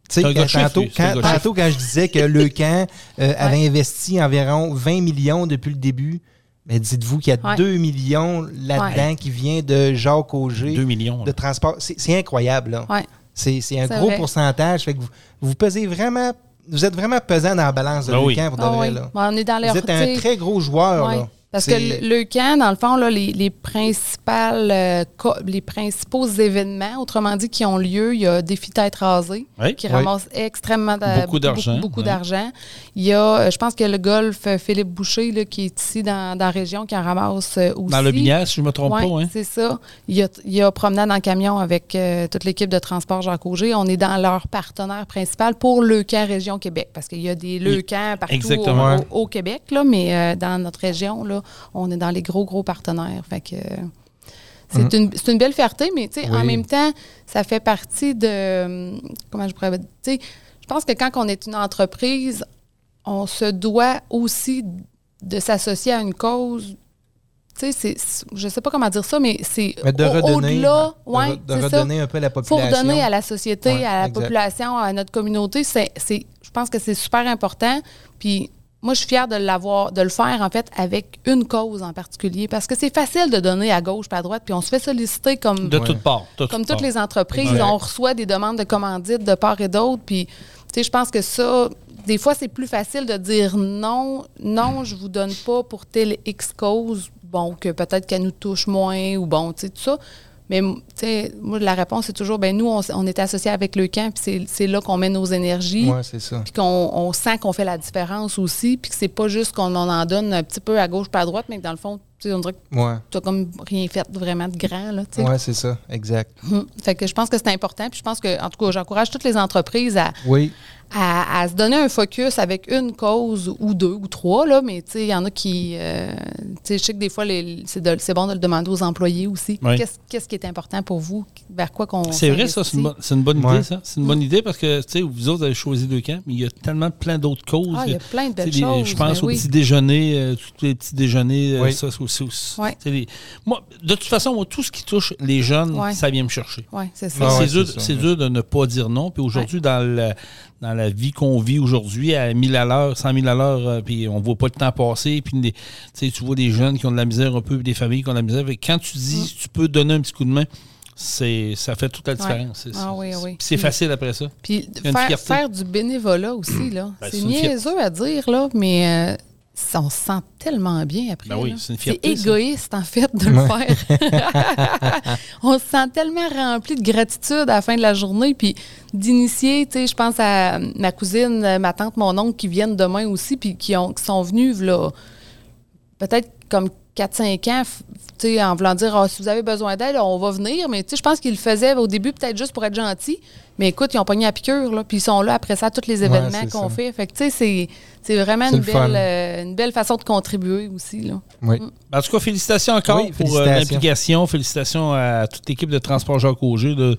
Tu sais, tantôt, quand, tantôt, quand je disais que le camp euh, avait investi environ 20 millions depuis le début, mais dites-vous qu'il y a Ouais. 2 millions là-dedans qui vient de Jacques 2 Auger, millions. de là. transport. C'est incroyable. là. Ouais. C'est c'est un gros vrai. pourcentage. Fait que vous, vous pesez vraiment. Vous êtes vraiment pesant dans la balance de Ben le oui. camp pour de Ah vrai. oui. là. Bon, on est dans leur Vous êtes un très gros joueur. Ouais. là. Parce que le, le camp, dans le fond, là, les, les principales, euh, les principaux événements, autrement dit, qui ont lieu, il y a Défi Tête rasée, Oui. qui Oui. ramasse extrêmement Beaucoup d'argent, Beaucoup. Il y a, euh, je pense que le golf euh, Philippe Boucher, là, qui est ici dans, dans la région, qui en ramasse aussi. Dans le binière, si je ne me trompe pas. Hein. c'est ça. Il y a, il y a promenade en camion avec euh, toute l'équipe de transport Jacques Auger. On est dans leur partenaire principal pour le camp Région Québec, parce qu'il y a des le camps partout au, au- au Québec, là, mais euh, dans notre région, là, on est dans les gros, gros partenaires. Fait que, euh, c'est une, c'est une belle fierté, mais en même temps, ça fait partie de. hum, Comment je pourrais dire? Je pense que quand on est une entreprise, on se doit aussi de s'associer à une cause. Tu sais, je sais pas comment dire ça, mais c'est au- au-delà, de ouais, de ça. redonner un peu à la faut population. redonner à la société, Ouais, à la exact. population, à notre communauté. C'est, c'est- je pense que c'est super important. Puis moi, je suis fière de l'avoir, de le faire en fait avec une cause en particulier, parce que c'est facile de donner à gauche puis à droite, puis on se fait solliciter comme De Ouais. toutes parts. comme toutes les entreprises, Exact. on reçoit des demandes de commandites de part et d'autre. Puis, tu sais, je pense que ça, des fois, c'est plus facile de dire non, non, je vous donne pas pour telle X cause, bon, que peut-être qu'elle nous touche moins ou bon, tu sais, tout ça. Mais, tu sais, moi, la réponse, c'est toujours, ben nous, on, on est associés avec le camp, puis c'est- là qu'on met nos énergies Ouais, c'est ça. puis qu'on on sent qu'on fait la différence aussi, puis que c'est pas juste qu'on en, donne un petit peu à gauche pas à droite, mais que dans le fond, tu on dirait que Ouais. tu comme rien fait vraiment de grand. Ouais, c'est ça. Exact. Hum. Fait que je pense que c'est important. Puis je pense que, en tout cas, j'encourage toutes les entreprises à, Oui. À, à se donner un focus avec une cause ou deux ou trois, là. Mais tu sais, il y en a qui. euh, tu sais, je sais que des fois, les- c'est de- c'est bon de le demander aux employés aussi. Oui. Qu'est-ce qu'est-ce qui est important pour vous? Vers quoi qu'on. C'est vrai, ça, c'est une, bonne- c'est une bonne idée, ça. C'est une bonne idée parce que, tu sais, vous autres avez choisi deux camps, mais il y a tellement plein d'autres causes. Ah, il y a plein de choses. Je pense ben au oui. petit déjeuner, euh, tous les petits déjeuners, euh, Oui. ça, c'est aussi. les- moi, de toute façon, moi, tout ce qui touche les jeunes, ça vient me chercher. Oui, c'est Fait ça. que Ah ouais, c'est dur, c'est ça, c'est ouais. dur de ne pas dire non. Puis aujourd'hui, dans, le- dans la vie qu'on vit aujourd'hui, à 1000 à l'heure, 100 000 à l'heure, euh, puis on voit pas le temps passer. Puis des- tu vois des jeunes qui ont de la misère un peu, puis des familles qui ont de la misère. Quand tu dis tu peux donner un petit coup de main, c'est ça fait toute la Mm. Ouais. différence. C'est, Ah oui, oui. c'est facile après ça. Puis faire, faire du bénévolat aussi, là. Ben, c'est niaiseux à dire, là, mais euh, ça, on se sent tellement bien après. Ben oui, c'est ça. égoïste, en fait, de le faire. on se sent tellement rempli de gratitude à la fin de la journée. Puis d'initier, tu sais, je pense à ma cousine, ma tante, mon oncle qui viennent demain aussi, puis qui, ont, qui sont venus, là, peut-être comme 4-5 ans, tu sais, en voulant dire, Ah, si vous avez besoin d'aide, on va venir. Mais tu sais, je pense qu'ils le faisaient au début peut-être juste pour être gentils. Mais écoute, ils ont pogné à piqûre, là, puis ils sont là après ça à tous les événements qu'on fait. Fait que, tu sais, c'est, c'est vraiment une belle, euh, une belle façon de contribuer aussi, là. Oui. En tout cas, félicitations encore Oui, pour euh, félicitations. l'implication. Félicitations à toute l'équipe de Transport Jacques Auger. De,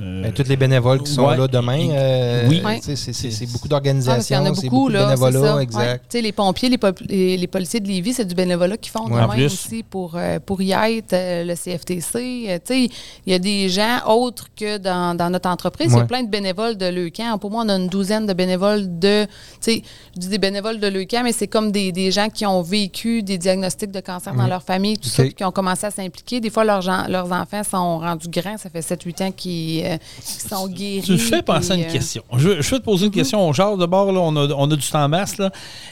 euh, Ben, tous les bénévoles qui sont Ouais. là demain, euh, Oui. c'est- beaucoup Ah, parce qu'il y d'organisations, en a c'est beaucoup, là. bénévolat. Ouais. exact. Tu sais, les pompiers, les, pop- les, les policiers de Lévis, c'est du bénévolat qu'ils font Ouais. Demain aussi pour, euh, pour y être, euh, le CFTC. Euh, tu sais, il y a des gens autres que dans, dans notre entreprise. Il y a plein de bénévoles de Leucan. Pour moi, on a une douzaine de bénévoles de. Tu sais, je dis des bénévoles de Leucan, mais c'est comme des, des gens qui ont vécu des diagnostics de cancer dans Mhm. leur famille, tout ça, puis qui ont commencé à s'impliquer. Des fois, leurs, gens- leurs enfants sont rendus grands. Ça fait 7-8 ans qu'ils euh, qu'ils sont guéris. Tu fais penser à une euh, question. Je, veux te poser une question. Genre, d'abord, là, on, a, on a du temps en masse.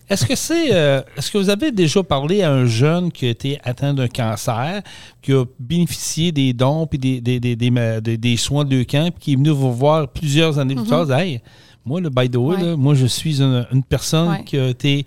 Est-ce que c'est. euh, est-ce que vous avez déjà parlé à un jeune qui a été atteint d'un cancer, qui a bénéficié des dons puis des, des, des, des, soins de camp, puis qui est venu vous voir plusieurs années plus tard, dit, Hey, moi, le by the way, Ouais. là, moi, je suis une, une personne Ouais. qui a été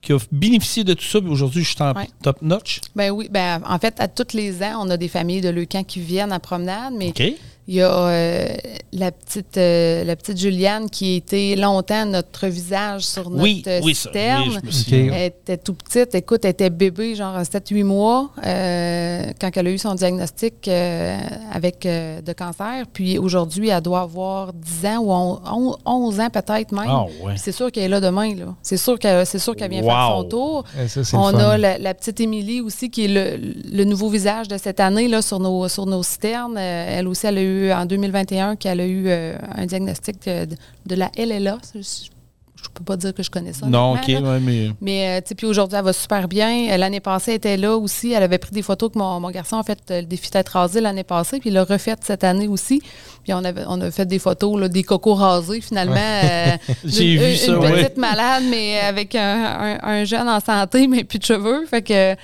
qui a bénéficié de tout ça, aujourd'hui, je suis en Ouais. top notch. Ben oui, ben en fait, à tous les ans, on a des familles de Leucan qui viennent à promenade, mais OK. Il y a euh, la petite euh, la petite Juliane qui était longtemps notre visage sur notre Oui, euh, oui, ça. citerne. Oui, je me. Elle était tout petite. Écoute, elle était bébé, genre 7-8 mois, euh, quand elle a eu son diagnostic euh, avec euh, de cancer. Puis aujourd'hui, elle doit avoir 10 ans ou on- on- 11 ans peut-être même. Ah, ouais. C'est sûr qu'elle est là demain. là. C'est sûr qu'elle c'est sûr qu'elle vient faire son tour. Eh, ça, On a la, la petite Émilie aussi, qui est le, le nouveau visage de cette année là, sur, nos, sur nos citernes. Elle aussi, elle a eu en 2021 qu'elle a eu euh, un diagnostic de, de la LLA. Je ne peux pas dire que je connais ça. Non, OK, ouais, mais. Mais euh, tu sais, puis aujourd'hui, elle va super bien. Euh, L'année passée, elle était là aussi. Elle avait pris des photos que mon, mon garçon a fait euh, le défi tête rasée l'année passée, puis il l'a refait cette année aussi. Puis on, avait, on a fait des photos, là, des cocos rasés finalement. euh, J'ai vu une, ça, Une ouais. petite malade, mais avec un, un- un jeune en santé, mais plus de cheveux. Fait que.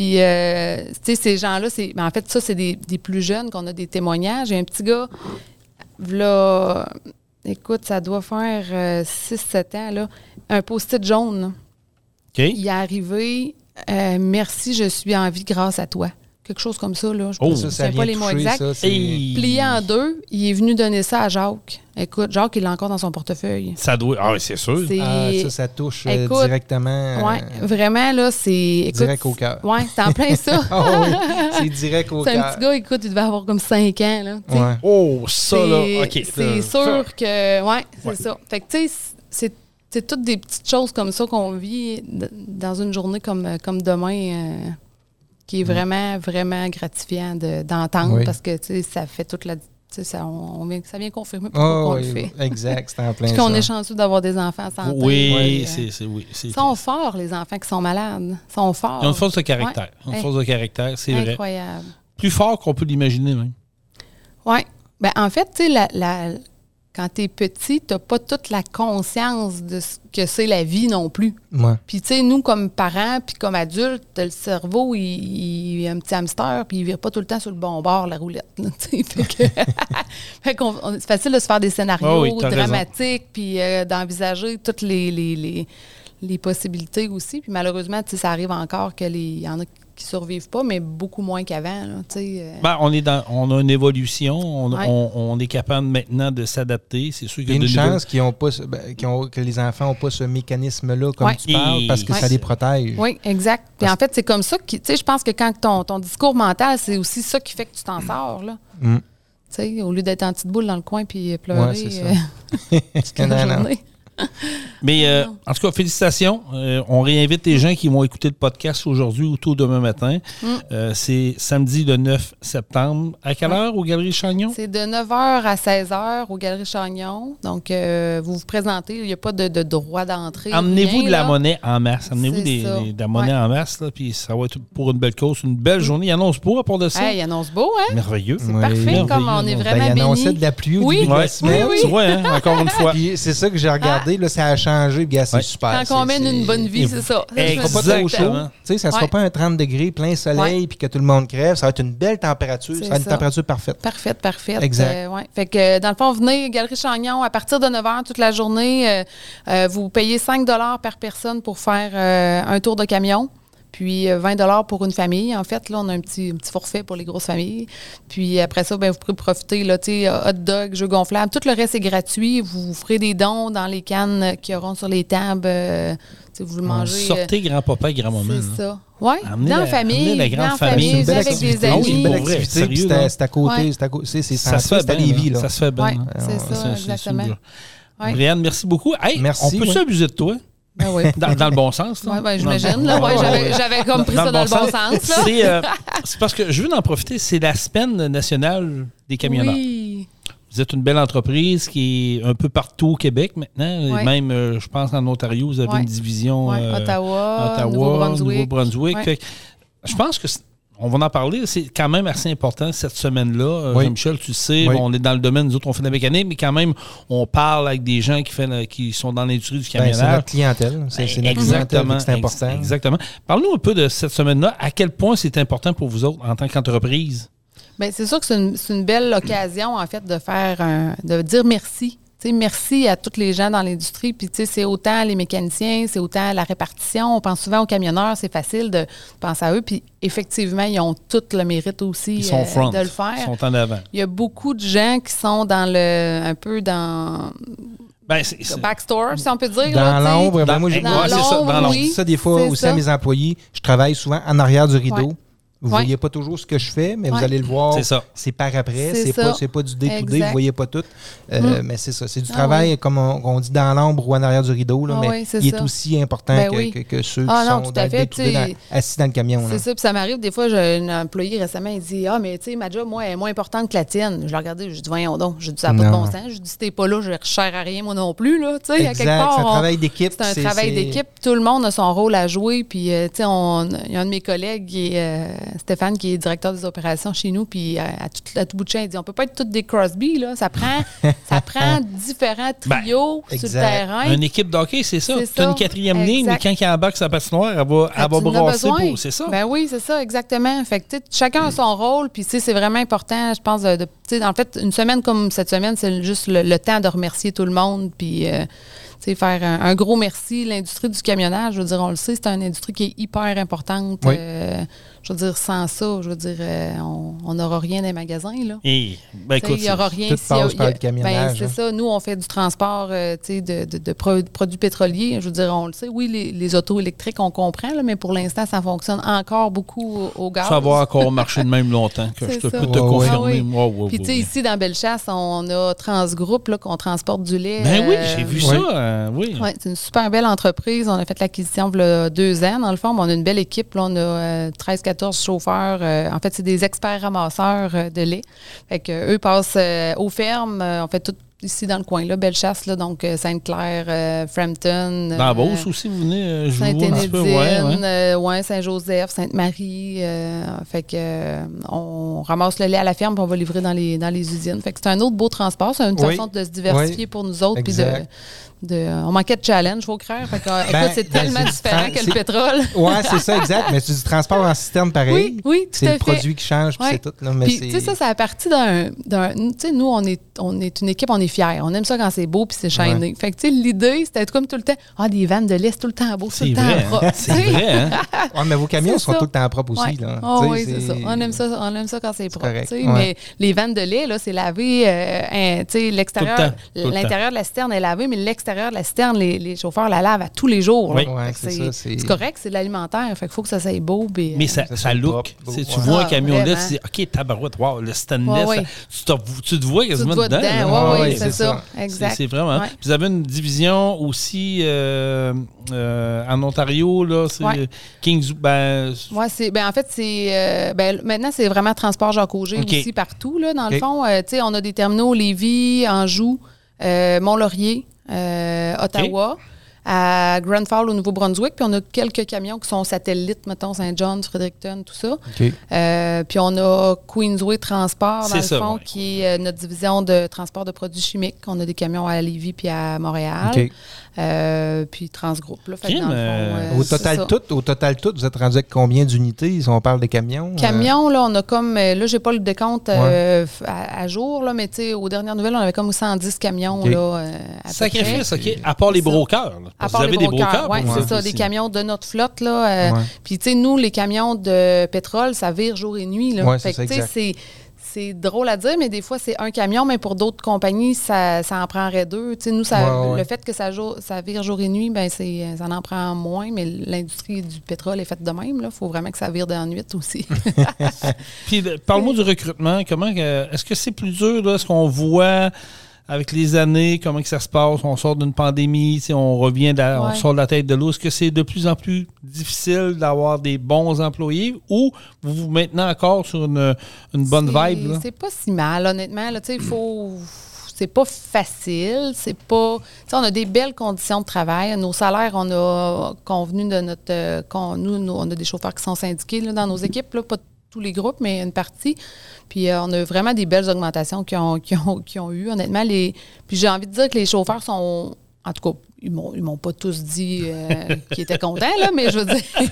Puis, euh, tu sais, ces gens-là, c'est. ben, en fait, ça, c'est des, des plus jeunes qu'on a des témoignages. Un petit gars, là, écoute, ça doit faire 6-7 ans, là, un post-it jaune. là. Il est arrivé, euh, merci, je suis en vie grâce à toi. Quelque chose comme ça, là. Je Oh. ne sais pas les mots exacts. ça, c'est- Hey. Plié en deux, il est venu donner ça à Jacques. Écoute, Jacques, il l'a encore dans son portefeuille. Ça doit. Ah, oui, c'est sûr. C'est. Ah, ça, ça touche euh, Écoute, directement. ouais, euh, vraiment, là, c'est. écoute, direct au cœur. Ouais, c'est en plein ça. Ah oui, c'est direct au c'est un cœur. petit gars, écoute, il devait avoir comme 5 ans, là. Ouais. Oh, ça, là. C'est- OK. C'est Euh, sûr que. Ouais, c'est Ouais. ça. Fait que, tu sais, c'est. C'est toutes des petites choses comme ça qu'on vit dans une journée comme, comme demain, euh, qui est vraiment, vraiment gratifiant de- d'entendre Oui. parce que tu sais, ça fait toute la. Ça, on, on vient, ça vient confirmer pourquoi Ah on oui, le fait. Exact, c'est en plein Puis qu'on est chanceux d'avoir des enfants en santé. Oui, euh, c'est. c'est- oui, c'est- Ils sont forts, les enfants qui sont malades. Ils sont forts. Ils ont une force de caractère. Ouais. Ils ont Une Hey. force de caractère, c'est vrai. Incroyable. Plus fort qu'on peut l'imaginer, même. Oui. Ben, en fait, tu sais, la, la- quand tu es petit, tu pas toute la conscience de ce que c'est la vie non plus. Ouais. Puis, tu sais, nous, comme parents, puis comme adultes, le cerveau, il, il est un petit hamster, puis il vire pas tout le temps sur le bon bord, la roulette. là, fait que, fait c'est facile de se faire des scénarios oui, raison. dramatiques, puis euh, d'envisager toutes les, les, les, les possibilités aussi. Puis malheureusement, tu sais, ça arrive encore que les, il y en a qui survivent pas, mais beaucoup moins qu'avant. là, tu sais. euh. Ben, on, est dans, on a une évolution. On, Ouais. on- on est capable maintenant de s'adapter. C'est sûr Il qu'il y a une de nouvelles- chance qu'ils ont pas, ben, qu'ils ont- que les enfants n'ont pas ce mécanisme-là, comme Ouais. tu parles, parce que Ouais. ça les protège. Oui, exact. Puis Parce- en fait, c'est comme ça que, tu sais, je pense que quand ton, ton discours mental, c'est aussi ça qui fait que tu t'en sors, là. Mm. Tu sais, au lieu d'être en petite boule dans le coin puis pleurer Ouais, c'est ça. euh, toute la journée. Mais euh, en tout cas, félicitations. Euh, on réinvite les gens qui vont écouter le podcast aujourd'hui ou tôt demain matin. Mm. Euh, c'est samedi le 9 septembre. À quelle heure au Galerie Chagnon? C'est de 9h à 16h au Galerie Chagnon. Donc, euh, vous vous présentez. Il n'y a pas de, de droit d'entrée. Amenez-vous de la là. monnaie en masse. Amenez-vous des, des- de la monnaie Ouais. en masse. Là, puis ça va être pour une belle cause. Une belle journée. Il annonce beau à part de ça. Hey, il annonce beau, hein? Merveilleux. C'est Oui. parfait, Merveilleux. comme on est Ben, Ben, vraiment il annonçait bénis. de la pluie au Oui. début de la semaine. Oui, Tu vois, hein, encore une fois. C'est ça que j'ai regardé, là, ça a changé, puis gars, c'est Ouais. super. Quand on mène une bonne vie, c'est ça. Pas trop chaud. Exactement. Tu sais, ça sera Ouais. pas un 30 degrés, plein soleil, puis que tout le monde crève. Ça va être une belle température. C'est Ça va être une ça. température parfaite. Parfaite, parfaite. Exact. Euh, ouais. Fait que, dans le fond, venez, Galerie Chagnon, à partir de 9 h toute la journée, euh, euh, vous payez 5 par personne pour faire euh, un tour de camion. Puis euh, 20 pour une famille. En fait, là, on a un petit, un petit forfait pour les grosses familles. Puis après ça, ben, vous pourrez profiter, là, tu sais, hot dog, jeux gonflables. Tout le reste est gratuit. Vous ferez des dons dans les cannes euh, qui auront sur les tables. euh, tu sais, vous le mangez. euh, Sortez grand-papa et grand-maman. c'est ça. Oui, Amenez dans la- famille. amenez la grande dans famille. famille, C'est une belle avec des. Ah oui, C'est une amis. belle activité, puis là. c'est à côté, Ouais. c'est à côté. C'est c'est Ça se fait à bien. Lévis. Ça se fait bien. C'est Ouais, ça, exactement. Brianne, merci beaucoup. Hey, Merci, on peut-tu ouais. abuser de toi? Ben oui. Dans, dans le bon sens? Ouais, ben, j'imagine. là, ouais, j'avais, comme pris ça dans le bon sens. C'est euh, c'est parce que je veux en profiter. C'est la semaine nationale des camionneurs. Oui. Vous êtes une belle entreprise qui est un peu partout au Québec maintenant. Et. Même, euh, je pense, en Ontario, vous avez Ouais. une division. Euh, Ottawa, Ottawa, Nouveau-Brunswick. Fait Je pense que c'est- on va en parler. C'est quand même assez important cette semaine-là. Euh, Oui. Jean-Michel, tu sais, Oui. on est dans le domaine, nous autres, on fait de la mécanique, mais quand même, on parle avec des gens qui, fait, la- qui sont dans l'industrie du Ben, c'est camionnage. notre clientèle. C'est c'est notre clientèle, Exactement. fait que c'est important. ex- Exactement. Parle-nous un peu de cette semaine-là. À quel point c'est important pour vous autres en tant qu'entreprise? Ben, c'est sûr que c'est une, c'est une belle occasion, en fait, de faire un- de dire merci merci à tous les gens dans l'industrie. Puis, tu sais, c'est autant les mécaniciens, c'est autant la répartition. On pense souvent aux camionneurs, c'est facile de penser à eux. Puis, effectivement, ils ont tout le mérite aussi Ils sont euh, front. de le faire. Ils sont en avant. Il y a beaucoup de gens qui sont dans le, un peu dans Ben, c'est- le c'est- backstore, si on peut dire. Dans l'ombre, ben moi, Dans Ouais, c'est ça, dans oui. des fois aussi ça. à mes employés. Je travaille souvent en arrière du rideau. Ouais. Vous Ouais. voyez pas toujours ce que je fais, mais vous allez le voir. C'est ça. C'est par après. C'est pas, c'est pas du day to. Vous voyez pas tout. Euh, Mais c'est ça. C'est du Ah travail, comme on, on dit, dans l'ombre ou en arrière du rideau. Là, Ah mais oui, c'est il est aussi important Ben que, oui. que- que ceux Ah qui non, sont dans à le fait, assis dans le camion. C'est ça, puis ça m'arrive des fois, j'ai un employé récemment, il dit Ah, mais tu sais, ma job, moi, elle est moins importante que la tienne. Je l'ai regardé, je dis Voyons donc, je dis Ça n'a pas de bon sens. Je dis Si t'es pas là, je cher à rien, moi non plus, là. Tu sais, à Exact. quelque part. C'est un travail d'équipe. C'est un c'est- travail d'équipe. Tout le monde a son rôle à jouer. Puis, euh, tu sais, on- il y a un de mes collègues, qui est, euh, Stéphane, qui est directeur des opérations chez nous. Puis, à, tout, à tout bout de champ, il dit on peut pas être toutes des Crosby, là. Ça prend, ça prend différents trios sur le terrain. Une équipe d'hockey, c'est ça. C'est Tu as une quatrième ligne, mais quand il embarque sa patinoire, elle va, elle va brasser pour. C'est ça. Ben oui, c'est ça, exactement. Fait que, chacun a son rôle, puis tu sais, c'est vraiment important, je pense, de, de- tu sais, en fait, une semaine comme cette semaine, c'est juste le, le temps de remercier tout le monde, puis euh, tu sais, faire un, un gros merci. L'industrie du camionnage, je veux dire, on le sait, c'est une industrie qui est hyper importante. Oui. Euh, je veux dire, sans ça, je veux dire, euh, on- n'aura rien dans les magasins, là. Et, ben écoute, il n'y aura rien a- passe par le camionnage, ben, c'est hein. ça. Nous, on fait du transport euh, tu sais, de, de- de pro- produits pétroliers. Je veux dire, on le sait. Oui, les, les autos électriques, on comprend, là, mais pour l'instant, ça fonctionne encore beaucoup au, au gaz. ça va encore marcher de même longtemps que je C'est te ça. peux te Ouais, confirmer. Ah oui. Ouais, ouais, Puis, tu sais, ouais. ici, dans Bellechasse, on a Transgroupe, là, qu'on transporte du lait. Ben oui, euh, j'ai vu ça. euh, oui. C'est une super belle entreprise. On a fait l'acquisition il y a deux ans, dans le fond. mais on a une belle équipe. Là, on a 13-14 chauffeurs. euh, en fait, c'est des experts ramasseurs euh, de lait. Fait que, eux passent euh, aux fermes. On fait tout ici dans le coin, là, Bellechasse, là, donc Sainte-Claire, euh, Frampton. Dans euh, Beauce aussi, vous venez euh, jouer un petit Saint-Énédine, peu. Ouais, ouais. ouais, Saint-Joseph, Sainte-Marie. fait que on ramasse le lait à la ferme puis on va livrer dans les, dans les usines. Fait que c'est un autre beau transport. C'est une Oui. façon de se diversifier Oui. pour nous autres. puis de, De- on manquait de challenge, faut croire. Fait que, euh, Ben, écoute, c'est ben, tellement différent que le pétrole. Ouais, c'est ça, exact. Mais c'est du transport en système pareil. Oui, oui, tout C'est le produit qui change, puis Ouais. c'est tout. Là, mais Puis, tu sais, ça, ça a parti d'un. d'un- Tu sais, nous, on est, on est une équipe, on est fiers. On aime ça quand c'est beau puis c'est shiny. Fait que, tu sais, l'idée, c'était comme tout le temps. Ah, des vannes de lait, c'est tout le temps beau, tout le vrai. temps hein? propre. C'est vrai. Hein? Ouais, mais vos camions sont ça. tout le temps propres aussi. Ouais. Là. Sais, oui, c'est ça. On aime ça, on aime ça quand c'est propre. Ouais. Mais les vannes de lait, là, c'est lavé. euh, tu sais, l'extérieur, l'intérieur de la citerne est lavé, mais l'extérieur de la citerne, les, les chauffeurs la lavent à tous les jours. Oui. Ouais, c'est ça, c'est- c'est correct, c'est de l'alimentaire. Fait qu'il faut que ça soit beau. puis, Mais euh, ça, Ça ça look. beau, Tu ouais. vois un camion là, tu dis, OK, tabarouette, wow, le stainless, Ouais, ouais. Tu, te, tu te vois tu quasiment dedans. dedans. oui, c'est ça. ça. Exact. C'est vraiment. Ouais. Vous avez une division aussi euh, euh, en Ontario, là, c'est Ouais. Kings. Ben, c'est ben en fait c'est euh, ben, maintenant c'est vraiment transport Jacques Auger OK. aussi partout là dans le OK. fond Euh, tu sais on a des terminaux Lévis, Anjou, euh, Mont-Laurier, euh, Ottawa. À Grand Falls au Nouveau-Brunswick, puis on a quelques camions qui sont satellites, mettons Saint-John, Fredericton, tout ça. Euh, puis on a Queensway Transport, dans le ça, fond, ouais. qui est euh, notre division de transport de produits chimiques. On a des camions à Lévis puis à Montréal. Euh, puis Transgroupe. Là, fait que Crime, dans le fond, euh, euh, Au total, tout, au total tout, vous êtes rendu avec combien d'unités si on parle des camions? euh? Camions, là, on a comme. Là, j'ai pas le décompte euh, à, à jour, là, mais tu sais, aux dernières nouvelles, on avait comme 110 camions, OK. là. euh, à peu sacrifice, près. OK. À part les brokers. là. À Vous part avez les des brokers, brokers. ouais, pour c'est vous ça, aussi. des camions de notre flotte, là. euh, Ouais. Puis, tu sais, nous, les camions de pétrole, ça vire jour et nuit, là. Ouais, fait c'est que, ça, tu sais, c'est. C'est drôle à dire, mais des fois, c'est un camion, mais pour d'autres compagnies, ça, ça en prendrait deux. Nous, ça, Ouais, ouais. le fait que ça, jour- ça vire jour et nuit, ben c'est, ça en prend moins, mais l'industrie du pétrole est faite de même. Il faut vraiment que ça vire dans la nuit aussi. Puis, le- parle-moi du recrutement. Comment que- Est-ce que c'est plus dur? Est-ce qu'on voit avec les années comment que ça se passe? On sort d'une pandémie, on revient, de la- on sort de la tête de l'eau. Est-ce que c'est de plus en plus difficile d'avoir des bons employés ou vous vous maintenez encore sur une, une bonne vibe? C'est pas si mal, honnêtement. Là, tu sais, il faut. C'est pas facile, c'est pas. on a des belles conditions de travail. Nos salaires, on a convenu de notre. euh, nous, nous, on a des chauffeurs qui sont syndiqués là, dans nos équipes, là, pas tous les groupes, mais une partie. Puis euh, on a vraiment des belles augmentations qui ont, qui ont, qui ont eu, honnêtement. Les, puis j'ai envie de dire que les chauffeurs sont. En tout cas, ils m'ont, ils m'ont pas tous dit euh, qu'ils étaient contents, là, mais je veux dire,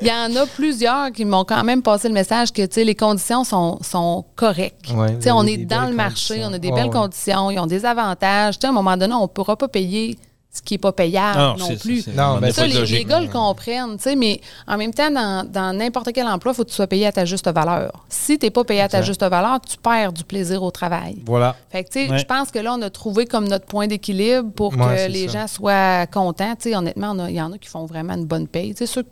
il y en a plusieurs qui m'ont quand même passé le message que, tu sais, les conditions sont, sont correctes. Ouais, tu sais, on est dans le marché, conditions. on a des belles ouais. conditions, ils ont des avantages. Tu sais, à un moment donné, on ne pourra pas payer ce qui n'est pas payable Non, plus. c'est- Non, ben, Ça, les, logique. les gars le comprennent, tu sais, mais en même temps, dans dans n'importe quel emploi, il faut que tu sois payé à ta juste valeur. Si tu n'es pas payé à ta juste valeur, tu perds du plaisir au travail. Voilà. Fait que, tu sais, Ouais. je pense que là, on a trouvé comme notre point d'équilibre pour Ouais, que les ça. gens soient contents. Tu sais, honnêtement, il y en a qui font vraiment une bonne paye. Tu sais, ceux-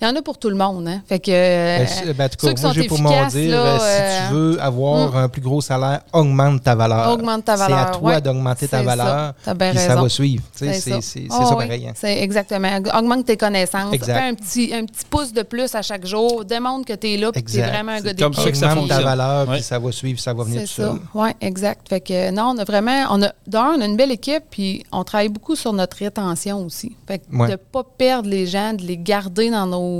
il y en a pour tout le monde, hein. Fait que. Ben, c'est- ben, en tout cas, moi, j'ai pour m'en efficaces, dire, là, euh, si euh, tu veux avoir mm. un plus gros salaire, augmente ta valeur. Augmente ta C'est à valeur, toi ouais. d'augmenter ta ça. valeur. T'as bien puis ça raison. va suivre. C'est C'est ça, c'est- Ah ça oui, pareil. hein. C'est exactement. Augmente tes connaissances. Exact. Fais un petit, un petit pouce de plus à chaque jour. Démontre que tu es là et que tu es vraiment un C'est gars comme d'équipe. ça que ça Augmente ta valeur, Ouais. puis ça va suivre, ça va venir tout seul. ça. Oui, exact. Fait que non, on a vraiment, on a, d'un, on a une belle équipe, puis on travaille beaucoup sur notre rétention aussi. Fait que de ne pas perdre les gens, de les garder dans nos,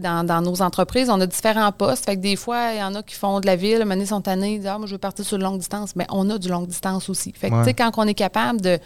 dans, dans nos entreprises. On a différents postes. Fait que des fois, il y en a qui font de la ville, maintenant ils sont tannés, ils disent, ah, moi, je veux partir sur une longue distance. Mais on a du longue distance aussi. Fait que, Ouais. tu sais, quand on est capable de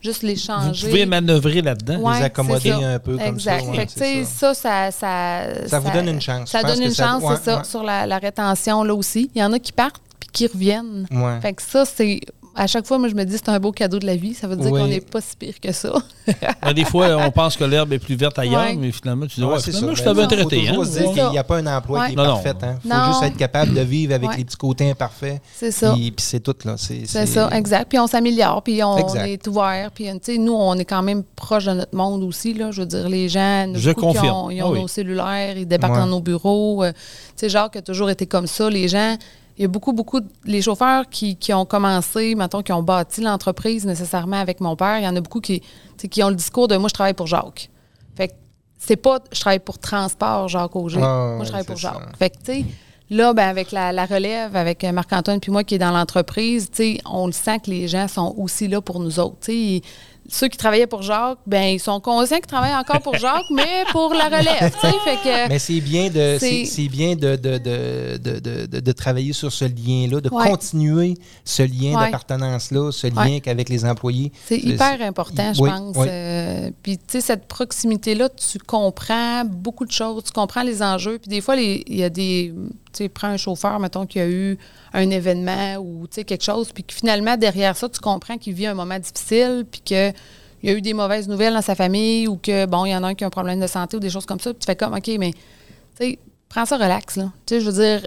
juste les Vous changer. pouvez manœuvrer là-dedans. Ouais, les accommoder un peu comme exact. ça, ouais, Fait que, c'est tu sais, ça, ça, ça, Ça vous donne une chance. Ça donne une ça- chance, ouais, c'est ça, sur la, la rétention là aussi. Il y en a qui partent puis qui reviennent. Ouais. Fait que ça, c'est. À chaque fois, moi, je me dis, c'est un beau cadeau de la vie. Ça veut dire Oui. qu'on n'est pas si pire que ça. Ben, des fois, on pense que l'herbe est plus verte ailleurs, Ouais. mais finalement, tu dis, Ouais, ouais, c'est finalement, ça. je t'avais Ben, traité. faut hein. se dire Ouais. qu'il n'y a pas un emploi qui est. Non, parfait. Il faut Non. juste être capable de vivre avec Ouais. les petits côtés imparfaits. C'est ça. Puis, puis c'est tout. là. C'est C'est ça, exact. Puis on s'améliore, puis on Exact. est ouvert. Puis, tu sais, nous, on est quand même proche de notre monde aussi. Là. Je veux dire, les gens, Je qui confirme. ont, ils ont Ah oui. nos cellulaires, ils débarquent dans nos bureaux. Euh, tu sais, Jacques a toujours été comme ça. Les gens, il y a beaucoup, beaucoup. de- Les chauffeurs qui, qui ont commencé, mettons, qui ont bâti l'entreprise nécessairement avec mon père, il y en a beaucoup qui, qui ont le discours de moi, je travaille pour Jacques. Fait que c'est pas je travaille pour Transport Jacques Auger. Ah, moi, je travaille pour ça. Jacques. Fait que, tu sais, là, ben, avec la, la relève, avec Marc-Antoine puis moi qui est dans l'entreprise, tu sais, on le sent que les gens sont aussi là pour nous autres. Tu sais, ceux qui travaillaient pour Jacques, ben ils sont conscients qu'ils travaillent encore pour Jacques, mais pour la relève. Fait que, Mais c'est bien de C'est- bien de, de, de, de, de- travailler sur ce lien-là, de Ouais. continuer ce lien Ouais. d'appartenance-là, ce lien Ouais. qu'avec les employés. C'est hyper important, je pense. Euh, puis, tu sais, cette proximité-là, tu comprends beaucoup de choses, tu comprends les enjeux. Puis, des fois, il y a des. Prends un chauffeur, mettons, qui a eu un événement ou, tu sais, quelque chose, puis que finalement, derrière ça, tu comprends qu'il vit un moment difficile, puis que. Il y a eu des mauvaises nouvelles dans sa famille ou que, bon, il y en a un qui a un problème de santé ou des choses comme ça. Puis tu fais comme, OK, mais, tu sais, prends ça relax, là. Tu sais, je veux dire,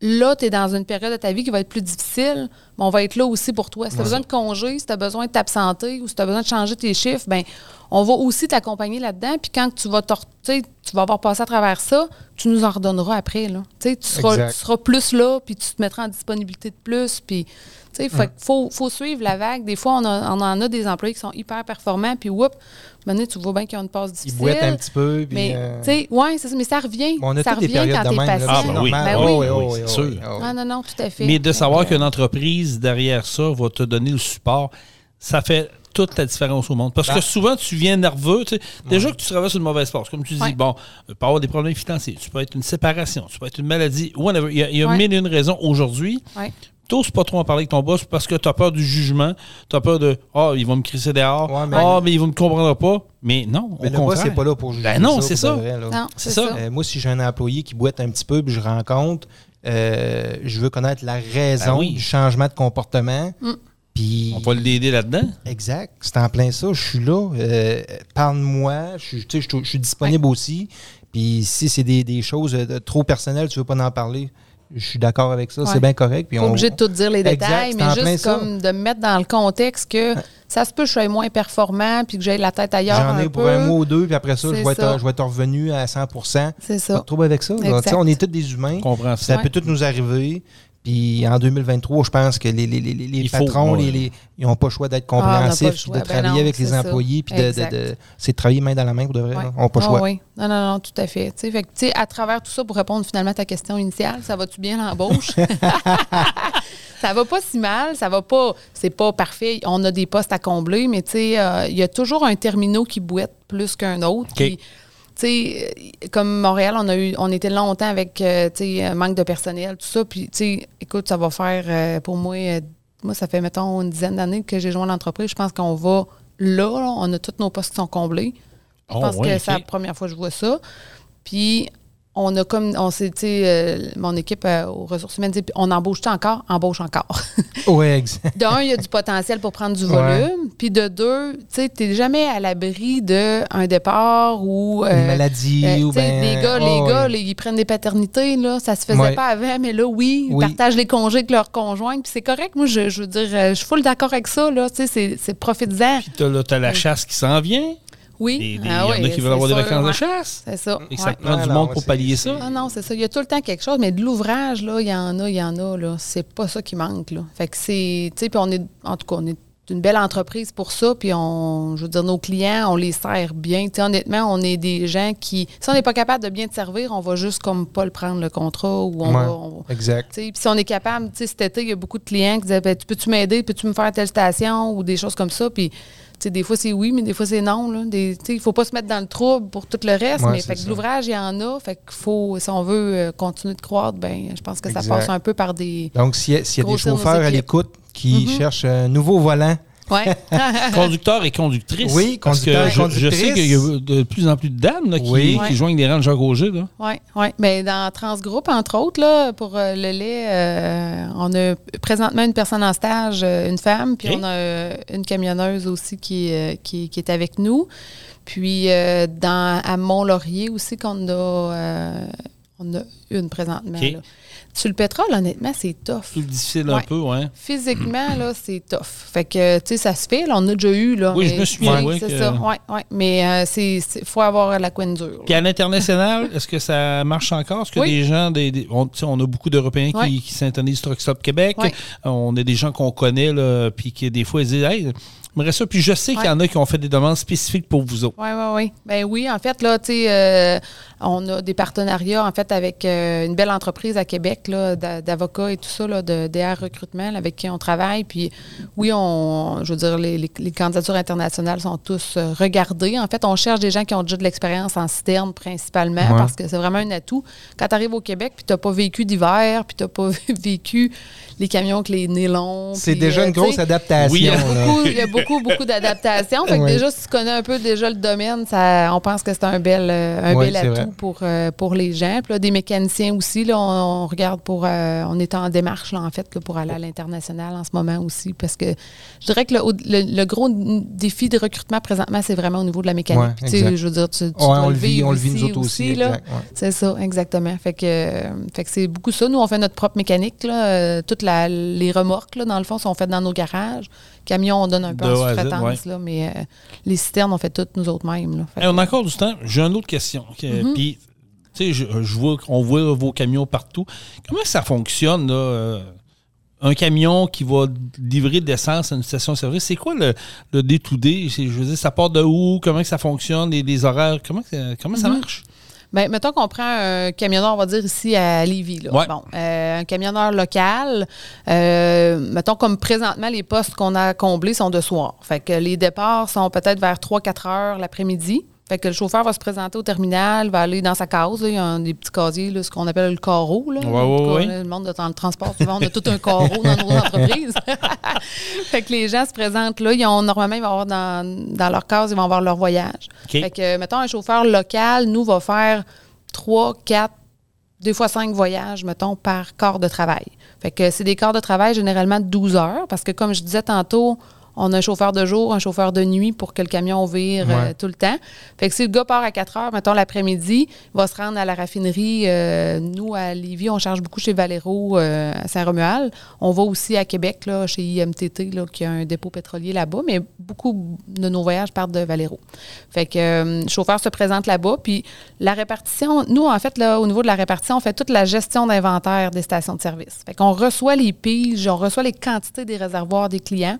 là, tu es dans une période de ta vie qui va être plus difficile, on va être là aussi pour toi. Si tu as besoin de congé, si tu as besoin de t'absenter ou si tu as besoin de changer tes chiffres, ben on va aussi t'accompagner là-dedans. Puis quand tu vas, tu sais, tu vas avoir passé à travers ça, tu nous en redonneras après. Là. Tu sais, Tu, seras, tu seras plus là, puis tu te mettras en disponibilité de plus. Puis, tu sais, fait qu'il faut, faut suivre la vague. Des fois, on, a- on en a des employés qui sont hyper performants, puis whoop, maintenant, tu vois bien qu'ils ont une passe Ils difficile. boitent un petit peu. Puis, Mais, euh, tu sais, ouais, c'est ça, mais ça revient. on a ça revient périodes quand là, patient. Ah, ben oui. Ben Oh, oui. oh, Oui, oh, c'est oh, sûr. Ah non, non, tout à fait. Mais de savoir que- qu'une entreprise derrière ça va te donner le support, ça fait toute la différence au monde. Parce que Ben- souvent, tu viens nerveux. tu sais. Déjà que tu traverses une mauvaise passe. Comme tu dis, Ouais. bon, tu peux avoir des problèmes financiers, tu peux être une séparation, tu peux être une maladie, whatever. Il y a, il y a Ouais. mille et une raisons aujourd'hui. Ouais. T'oses pas trop en parler avec ton boss parce que tu as peur du jugement, tu as peur de Ah, il va me crisser dehors, Ouais, mais- Ah, mais il va me comprendre pas. Mais non, Mais au le boss, contraire. c'est pas là pour juger. Ben non, ça. vrai, c'est ça. ça. Euh, moi, si j'ai un employé qui boite un petit peu puis je rencontre, euh, je veux connaître la raison Ben oui. du changement de comportement. Mm. Puis, On va l'aider là-dedans. exact, c'est en plein ça. Je suis là. euh, Parle-moi. Je, suis- je, je disponible aussi. Puis, si c'est des, des choses euh, trop personnelles, tu veux pas en parler, je suis d'accord avec ça. Ouais. C'est bien correct. Puis Pas on, obligé de tout dire les Exact, détails, mais juste ça. comme de me mettre dans le contexte que ça se peut que je sois moins performant puis que j'ai la tête ailleurs. J'en ai un pour peu. un mois ou deux, puis après ça, je vais, être, ça. je vais être revenu à 100 C'est Pas ça. de trouble avec ça. On est tous des humains. On comprend ça. Ça Ouais. peut tout nous arriver. Puis en 2023, je pense que les, les, les, les faut, patrons, ouais. les, les- ils n'ont pas le choix d'être Ah, compréhensifs, choix. de Ben travailler non, avec les employés, puis de, de- de- c'est de travailler main dans la main pour de vrai. Ouais. là. On n'a pas le Ah choix. oui. Non, non, non, tout à fait. Que, à travers tout ça, pour répondre finalement à ta question initiale, ça va-tu bien l'embauche? ça va pas si mal, ça va pas, c'est pas parfait. On a des postes à combler, mais tu sais, euh, il y a toujours un terminal qui bouette plus qu'un autre. Puis, sais, euh, comme Montréal, on a eu, on était longtemps avec, euh, tu sais, un manque de personnel, tout ça. Puis, tu sais, écoute, ça va faire euh, pour moi, euh, moi, ça fait, mettons, une dizaine d'années que j'ai joint l'entreprise. Je pense qu'on va là, là, on a tous nos postes qui sont comblés. Je Oh, pense que c'est la première fois que je vois ça. Puis, on a comme, on s'est, tu sais, euh, mon équipe euh, aux ressources humaines dit, on embauche encore? Embauche encore. Oui, exact. de un, il y a du potentiel pour prendre du volume. Puis de deux, tu sais, t'es jamais à l'abri d'un départ ou. Une euh, maladie euh, ou tu sais, ben, les gars, oh, les gars, ouais. les- ils prennent des paternités, là. Ça se faisait Ouais. pas avant, mais là, oui, ils Oui. partagent les congés avec leurs conjoints. Puis c'est correct. Moi, je, je veux dire, je suis full d'accord avec ça, là. Tu sais, c'est- c'est profites-en. Puis t'as, là, t'as la chasse qui s'en vient. Oui. Des- Il Ah y en oui, a qui veulent avoir des vacances de ouais. chasse. C'est ça. Et ça prend Ah, du monde pour pallier ça. Ah non, c'est ça. Il y a tout le temps quelque chose, mais de l'ouvrage, là, il y en a, il y en a, là. C'est pas ça qui manque, là. Fait que c'est, tu sais, puis on est, en tout cas, on est une belle entreprise pour ça, puis on, je veux dire, nos clients, on les sert bien. Tu sais, honnêtement, on est des gens qui, si on n'est pas capable de bien te servir, on va juste comme pas le prendre le contrat ou on Ouais, va, on- Exact. tu sais, Puis si on est capable, tu sais, cet été, il y a beaucoup de clients qui disaient ben, tu Peux-tu m'aider Peux-tu me faire telle station ou des choses comme ça Puis, des fois, c'est oui, mais des fois, c'est non. Il ne faut pas se mettre dans le trouble pour tout le reste. Ouais, mais fait que l'ouvrage, il y en a. Fait faut, si on veut euh, continuer de croître, ben, je pense que ça Exact. passe un peu par des. Donc, s'il y a, s'il y a des chauffeurs à l'écoute qui Mhm. cherchent un nouveau volant, Ouais. Conducteur et conductrice. Oui, Parce que conducteur et je, je sais conductrice. qu'il y a de plus en plus de dames là, qui, Oui. qui joignent les rangs de Jacques Auger. Oui, oui. Mais dans Transgroupe, entre autres, là, pour euh, le lait, euh, on a présentement une personne en stage, euh, une femme, puis on a euh, une camionneuse aussi qui, euh, qui, qui est avec nous. Puis euh, dans, à Mont-Laurier aussi, qu'on a, euh, on a une présentement. Là. Sur le pétrole, honnêtement, c'est tough. Plus difficile un Ouais. peu, ouais. Physiquement, là, c'est tough. Fait que, tu sais, ça se fait. Là, on a déjà eu, là. Oui, je me souviens, oui, C'est que- ça, oui, oui. Mais euh, c'est il faut avoir la couenne dure. là. Puis à l'international, est-ce que ça marche encore? Est-ce que Oui. des gens, des, des- on, on a beaucoup d'Européens qui, Ouais. qui s'intonisent Truck Stop Québec. Ouais. On a des gens qu'on connaît, là, puis qui des fois ils disent Hey, j'aimerais ça. Puis je sais qu'il y en a qui ont fait des demandes spécifiques pour vous autres. Oui, oui, oui. Ben oui, en fait, là, tu sais, euh, on a des partenariats, en fait, avec euh, une belle entreprise à Québec, là, d'a- d'avocats et tout ça, là, de DR Recrutement, là, avec qui on travaille. Puis oui, on, je veux dire, les, les- les candidatures internationales sont tous euh, regardées. En fait, on cherche des gens qui ont déjà de l'expérience en citerne principalement, Ouais. parce que c'est vraiment un atout. Quand tu arrives au Québec, puis tu n'as pas vécu d'hiver, puis tu n'as pas vécu les camions avec les nez longs. c'est déjà une grosse adaptation. Oui, il y a beaucoup, beaucoup d'adaptations. Fait que déjà, si tu connais un peu déjà le domaine, ça, on pense que c'est un bel, euh, un bel atout vrai. pour, euh, pour les gens. Puis là, des mécaniciens aussi, là, on, on regarde pour. euh, on est en démarche, là, en fait, là, pour aller à l'international en ce moment aussi. Parce que je dirais que le, le- le gros défi de recrutement présentement, c'est vraiment au niveau de la mécanique. Ouais, Puis, je veux dire, tu, tu Ouais, dois on le vit, on le vit nous autres aussi. ouais. C'est ça, exactement. Fait que, euh, fait que c'est beaucoup ça. Nous, on fait notre propre mécanique. Là. Euh, toutes la- les remorques, là, dans le fond, sont faites dans nos garages. Camions, on donne un peu De en sous-traitance, mais euh, les citernes, on fait toutes nous autres mêmes. Hey, on a encore du temps. J'ai une autre question. Que- Mhm. Puis, tu sais, je, je vois qu'on voit vos camions partout. Comment ça fonctionne, là? euh, un camion qui va livrer de l'essence à une station-service, c'est quoi le, le day-to-day? C'est- Je veux dire, ça part de où? Comment que ça fonctionne? Les, les horaires? Comment, comment ça Mhm. marche? Ben, mettons qu'on prend un camionneur, on va dire ici à Lévis. Là. Ouais. Bon, euh, un camionneur local. euh, mettons comme présentement, les postes qu'on a comblés sont de soir. Fait que les départs sont peut-être vers 3-4 heures l'après-midi. Fait que le chauffeur va se présenter au terminal, va aller dans sa case. là. Il y a un- des petits casiers, là, ce qu'on appelle le carreau. Là. Ouais, En tout ouais, cas, ouais. là, Le monde de dans le transport, souvent, on a tout un carreau dans nos entreprises. fait que les gens se présentent là. Ils ont, normalement, ils vont avoir dans, dans leur case, ils vont avoir leur voyage. Fait que, mettons, un chauffeur local, nous, va faire trois, quatre, des fois cinq voyages, mettons, par quart de travail. Fait que c'est des quarts de travail généralement de 12 heures, parce que comme je disais tantôt, on a un chauffeur de jour, un chauffeur de nuit pour que le camion vire euh, tout le temps. Fait que si le gars part à 4 heures, mettons l'après-midi, il va se rendre à la raffinerie. euh, nous, à Lévis, on charge beaucoup chez Valero euh, à Saint-Romuald. On va aussi à Québec, là, chez IMTT, là, qui a un dépôt pétrolier là-bas, mais beaucoup de nos voyages partent de Valero. Fait que le chauffeur se présente là-bas. Puis la répartition, nous, en fait, là, au niveau de la répartition, on fait toute la gestion d'inventaire des stations de service. Fait qu'on reçoit les piges, on reçoit les quantités des réservoirs des clients.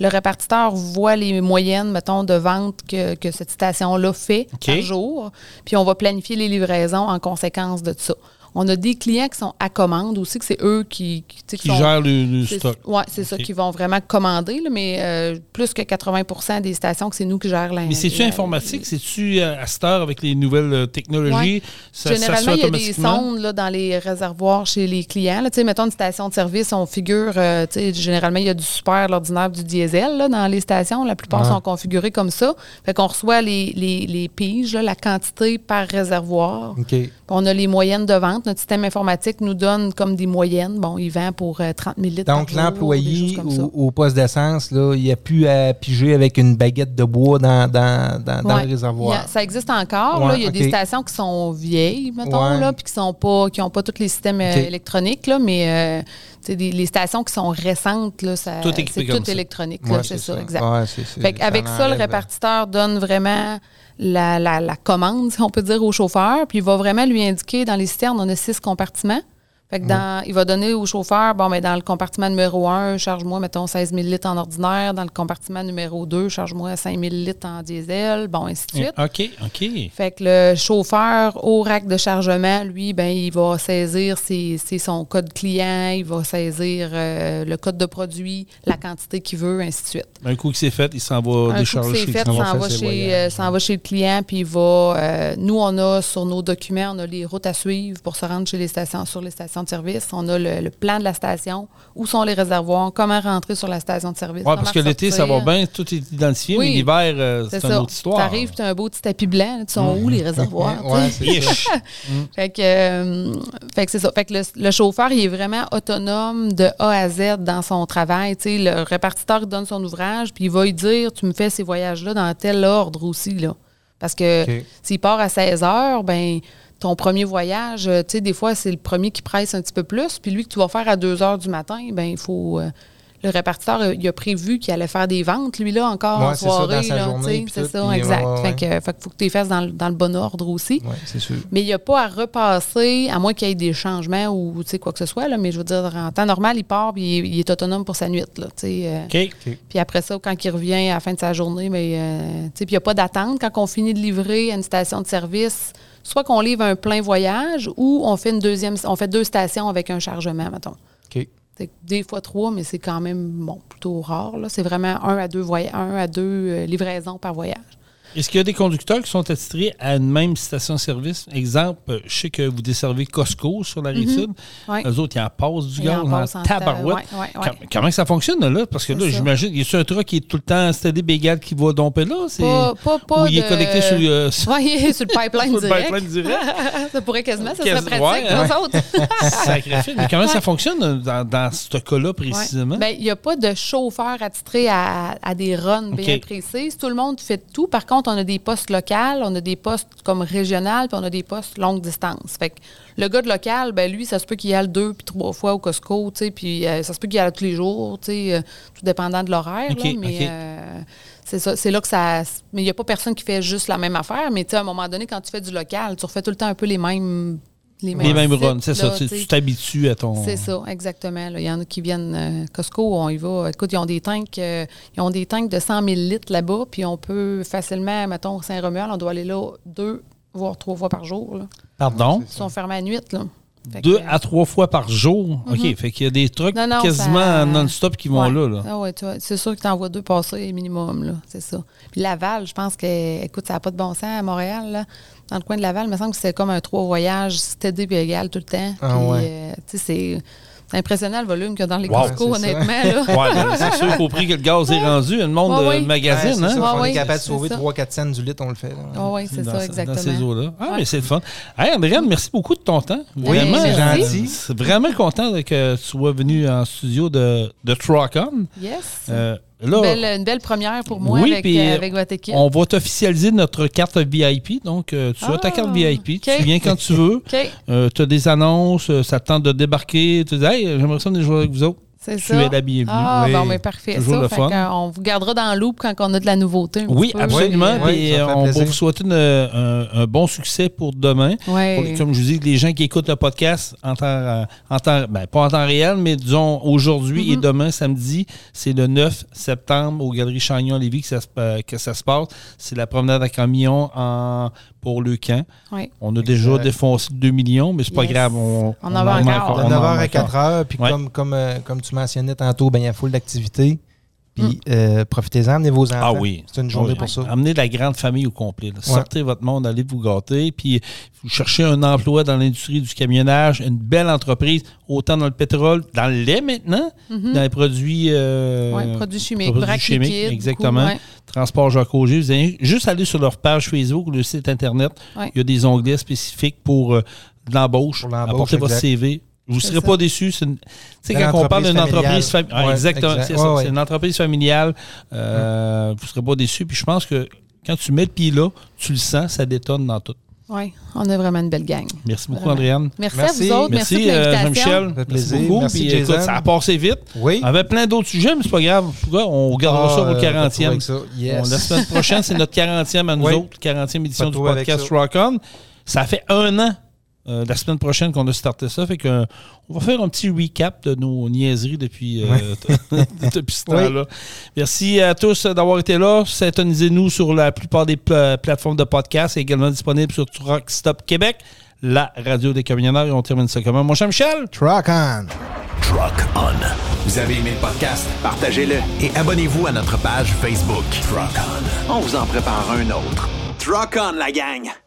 Le répartiteur voit les moyennes, mettons, de vente que, que cette station-là fait OK. par jour. Puis on va planifier les livraisons en conséquence de ça. On a des clients qui sont à commande aussi, que c'est eux qui, qui, sont- gèrent le, stock. Ouais, c'est ça, Ok. qui vont vraiment commander, là, mais euh, plus que 80% des stations, que c'est nous qui gèrent la. Mais c'est-tu informatique? C'est-tu euh, à cette heure avec les nouvelles euh, technologies? Ça, ça Généralement, fait il y a des sondes là, dans les réservoirs chez les clients. Là. Mettons une station de service, on figure, euh, généralement, il y a du super, l'ordinaire, du diesel là, dans les stations. La plupart sont configurées comme ça. Fait qu'on reçoit les, les, les piges, là, la quantité par réservoir. OK. Puis On a les moyennes de vente. Notre système informatique nous donne comme des moyennes. Bon, il vend pour euh, 30 000 litres Donc, l'employé au, au poste d'essence, il a pu à piger avec une baguette de bois dans, dans, dans, dans Ouais. le réservoir. a- ça existe encore. Ouais, là. Il y a des stations qui sont vieilles, mettons, Ouais. là, puis qui sont pas, qui n'ont pas tous les systèmes euh, électroniques, là, mais euh, tu sais, des- les stations qui sont récentes, là, ça, Tout c'est comme tout ça. électronique. Ouais, c'est ça, ça. exact. Ouais, Fait qu'avec ça, le répartiteur donne vraiment la, la- la commande, si on peut dire, au chauffeur, puis il va vraiment lui indiquer dans les citernes, on a six compartiments. Fait que dans, il va donner au chauffeur, bon, mais dans le compartiment numéro 1, charge-moi, mettons, 16 000 litres en ordinaire. Dans le compartiment numéro 2, charge-moi 5 000 litres en diesel, bon, ainsi de suite. OK, OK. Fait que le chauffeur au rack de chargement, lui, ben, il va saisir ses- ses- son code client, il va saisir euh, le code de produit, la quantité qu'il veut, ainsi de suite. Un coup que c'est fait, il s'en va Un coup décharger que c'est fait, va chez, voyages. euh, ça en va chez le client, puis il va. euh, nous, on a sur nos documents, on a les routes à suivre pour se rendre chez les stations, sur les stations de service. On a le, le plan de la station, où sont les réservoirs, comment rentrer sur la station de service. Ouais, parce que l'été, ça va bien, tout est identifié, Oui. mais l'hiver, euh, C'est une autre histoire. T'arrives, tu as un beau petit tapis blanc. Tu sont où les réservoirs? tu? Ouais, c'est ça. Ish. Fait que, euh, fait que c'est ça. Fait que le, le chauffeur, il est vraiment autonome de A à Z dans son travail. Tu sais, le répartiteur il donne son ouvrage, puis il va lui dire Tu me fais ces voyages-là dans tel ordre aussi. Là. Parce que s'il part à 16 heures, ben ton premier voyage, euh, tu sais, des fois, c'est le premier qui presse un petit peu plus. Puis lui, que tu vas faire à 2 heures du matin, ben il faut. euh, le répartiteur, euh, il a prévu qu'il allait faire des ventes, lui, là, encore Ouais, en c'est ça, soirée. dans sa là, c'est ça, puis, exact. ouais, ouais, Fait que, fait faut que tu les fasses dans, le- dans le bon ordre aussi. Ouais, c'est sûr. Mais il n'y a pas à repasser, à moins qu'il y ait des changements ou tu sais, quoi que ce soit. Là, mais je veux dire, en temps normal, il part puis il, est- il est autonome pour sa nuit. Là, tu sais, euh, OK. Puis après ça, quand il revient à la fin de sa journée, mais, euh, tu sais, puis il n'y a pas d'attente. Quand on finit de livrer à une station de service, soit qu'on livre un plein voyage ou on fait une deuxième, on fait deux stations avec un chargement, mettons. OK. Des fois trois, mais c'est quand même bon, plutôt rare. C'est vraiment un à deux, un à deux euh, livraisons par voyage. Est-ce qu'il y a des conducteurs qui sont attitrés à une même station-service? Exemple, euh, je sais que vous desservez Costco sur la rive sud. Ouais. Eux autres, ils en passent du gaz en en tabarouette. ouais, ouais, Comment ça fonctionne là? Parce que là, ça. j'imagine, il y a un truc qui est tout le temps steady bégal qui va domper là? C'est... Pas, pas, pas Ou il est connecté sur, euh, sur- le pipeline direct. pipeline direct? ça pourrait quasiment, ça serait pratique pour nous autres. Sacrifice. Mais comment ça fonctionne euh, dans, dans ce cas-là précisément? Ben, il n'y a pas de chauffeur attitré à, à des runs bien précises. Tout le monde fait tout. Par contre, on a des postes locaux, on a des postes comme régional, puis on a des postes longue distance. Fait que le gars de local, ben lui, ça se peut qu'il y aille deux puis trois fois au Costco, tu sais, puis euh, ça se peut qu'il y aille tous les jours, tu sais, euh, tout dépendant de l'horaire. Mais euh, c'est ça, c'est là que ça. Mais il n'y a pas personne qui fait juste la même affaire. Mais tu sais, à un moment donné, quand tu fais du local, tu refais tout le temps un peu les mêmes. Les mêmes, Les mêmes sites, runs, c'est ça. Tu t'habitues à ton. C'est ça, exactement. là. Il y en a qui viennent euh, Costco, on y va. Écoute, ils ont des tanks, euh, ils ont des tanks de 100 000 litres là-bas, puis on peut facilement, mettons, Saint-Romuald, on doit aller là deux, voire trois fois par jour. Là. Pardon? Ils sont fermés à nuit. Là. Fait Deux que, à trois fois par jour? OK. Fait qu'il y a des trucs Non, non, quasiment ça- non-stop qui vont ouais. là. là. Ah ouais, tu vois, c'est sûr que tu envoies deux passer minimum, là. C'est ça. Puis Laval, je pense que, écoute, ça n'a pas de bon sens à Montréal, là. Dans le coin de Laval, il me semble que c'est comme un trois voyages et égal tout le temps. Ah Puis, ouais. euh, tu sais, c'est. C'est impressionnant le volume qu'il y a dans les Wow. Costco, honnêtement. Ouais, ben, c'est sûr qu'au prix que le gaz est rendu, le monde Ouais, euh, ouais. magazine, hein? ça, Ouais, on ouais, est capable de sauver ça. 3-4 cents du litre, on le fait. Ah oui, c'est ça, exactement. Dans ces eaux-là. Ah, Ouais. mais c'est le fun. Hey, Andréane, merci beaucoup de ton temps. Oui, Vraiment, c'est euh, gentil. Vraiment content que tu sois venu en studio de, de Truck-On. Yes. Euh, là, Une belle, une belle première pour moi Oui, avec, euh, avec votre équipe. on va t'officialiser notre carte VIP. Donc, euh, tu as ta Ah, carte VIP. Tu viens quand tu veux. OK, tu as des annonces, euh, ça te tente de débarquer. Tu dis, hey, j'aimerais ça venir jouer avec vous autres. C'est Tu ça? es la bienvenue. Ah, Oui. bon, mais parfait. Toujours ça, le fun. on vous gardera dans le loop quand on a de la nouveauté. Oui, peu. absolument. Oui, me euh, on va plaisir. vous souhaiter une- un, un bon succès pour demain. Pour- Comme je vous dis, les gens qui écoutent le podcast en temps, euh, en temps ben, pas en temps réel, mais disons aujourd'hui Mm-hmm. et demain, samedi, c'est le 9 septembre aux Galeries Chagnon Lévis que ça, se, euh, que ça se passe. C'est la promenade à camion en pour le camp. Oui. On a déjà Exact. défoncé 2 millions, mais c'est pas Yes. grave. On, On en va en encore. De on en 9h a à encore. 4h, puis Ouais. comme, comme, euh, comme tu mentionnais tantôt, ben, il y a full d'activités. Puis euh, profitez-en, amenez vos enfants. Ah oui. C'est une journée Oui. pour ça. Amenez la grande famille au complet. là. Sortez votre monde, allez vous gâter. Puis vous cherchez un emploi dans l'industrie du camionnage, une belle entreprise, autant dans le pétrole, dans le lait maintenant, dans les produits, euh, Ouais, produits chimiques, produits chimiques, liquide, exactement. ouais. Transport Jacques Auger. Vous allez juste aller sur leur page Facebook ou le site Internet. Ouais. Il y a des onglets spécifiques pour euh, de l'embauche. Pour l'embauche, Apportez votre. CV. Vous ne serez ça. pas déçus. C'est une- Tu sais, quand on parle d'une entreprise familiale. exactement, exact. c'est Ouais, ouais. Une entreprise familiale. Euh, Vous ne serez pas déçus. Puis je pense que quand tu mets le pied là, tu le sens, ça détonne dans tout. Oui, on a vraiment une belle gang. Merci beaucoup, Vraiment. Andréane. Merci, Merci. à vous autres. Merci, Merci, euh. Jean-Michel. Merci beaucoup. Merci, Puis, Jason. écoute, ça a passé vite. Oui. On avait plein d'autres sujets, mais c'est pas grave. En tout cas, on gardera Ah, ça pour le euh, pas de 40e. avec ça. Yes. On- la semaine prochaine, c'est notre 40e à nous Oui. autres, 40e édition du podcast. Rock On. Ça fait un an, euh, la semaine prochaine, qu'on a starté ça. Fait que, euh, on va faire un petit recap de nos niaiseries depuis, euh, depuis ce Oui. temps-là. Merci à tous d'avoir été là. Syntonisez-nous sur la plupart des pla- plateformes de podcast. C'est également disponible sur Truck Stop Québec, la radio des camionneurs. Et on termine ça comment? Mon cher Michel? Truck on. Truck On. Vous avez aimé le podcast? Partagez-le. Et abonnez-vous à notre page Facebook. Truck On. On vous en prépare un autre. Truck on, la gang!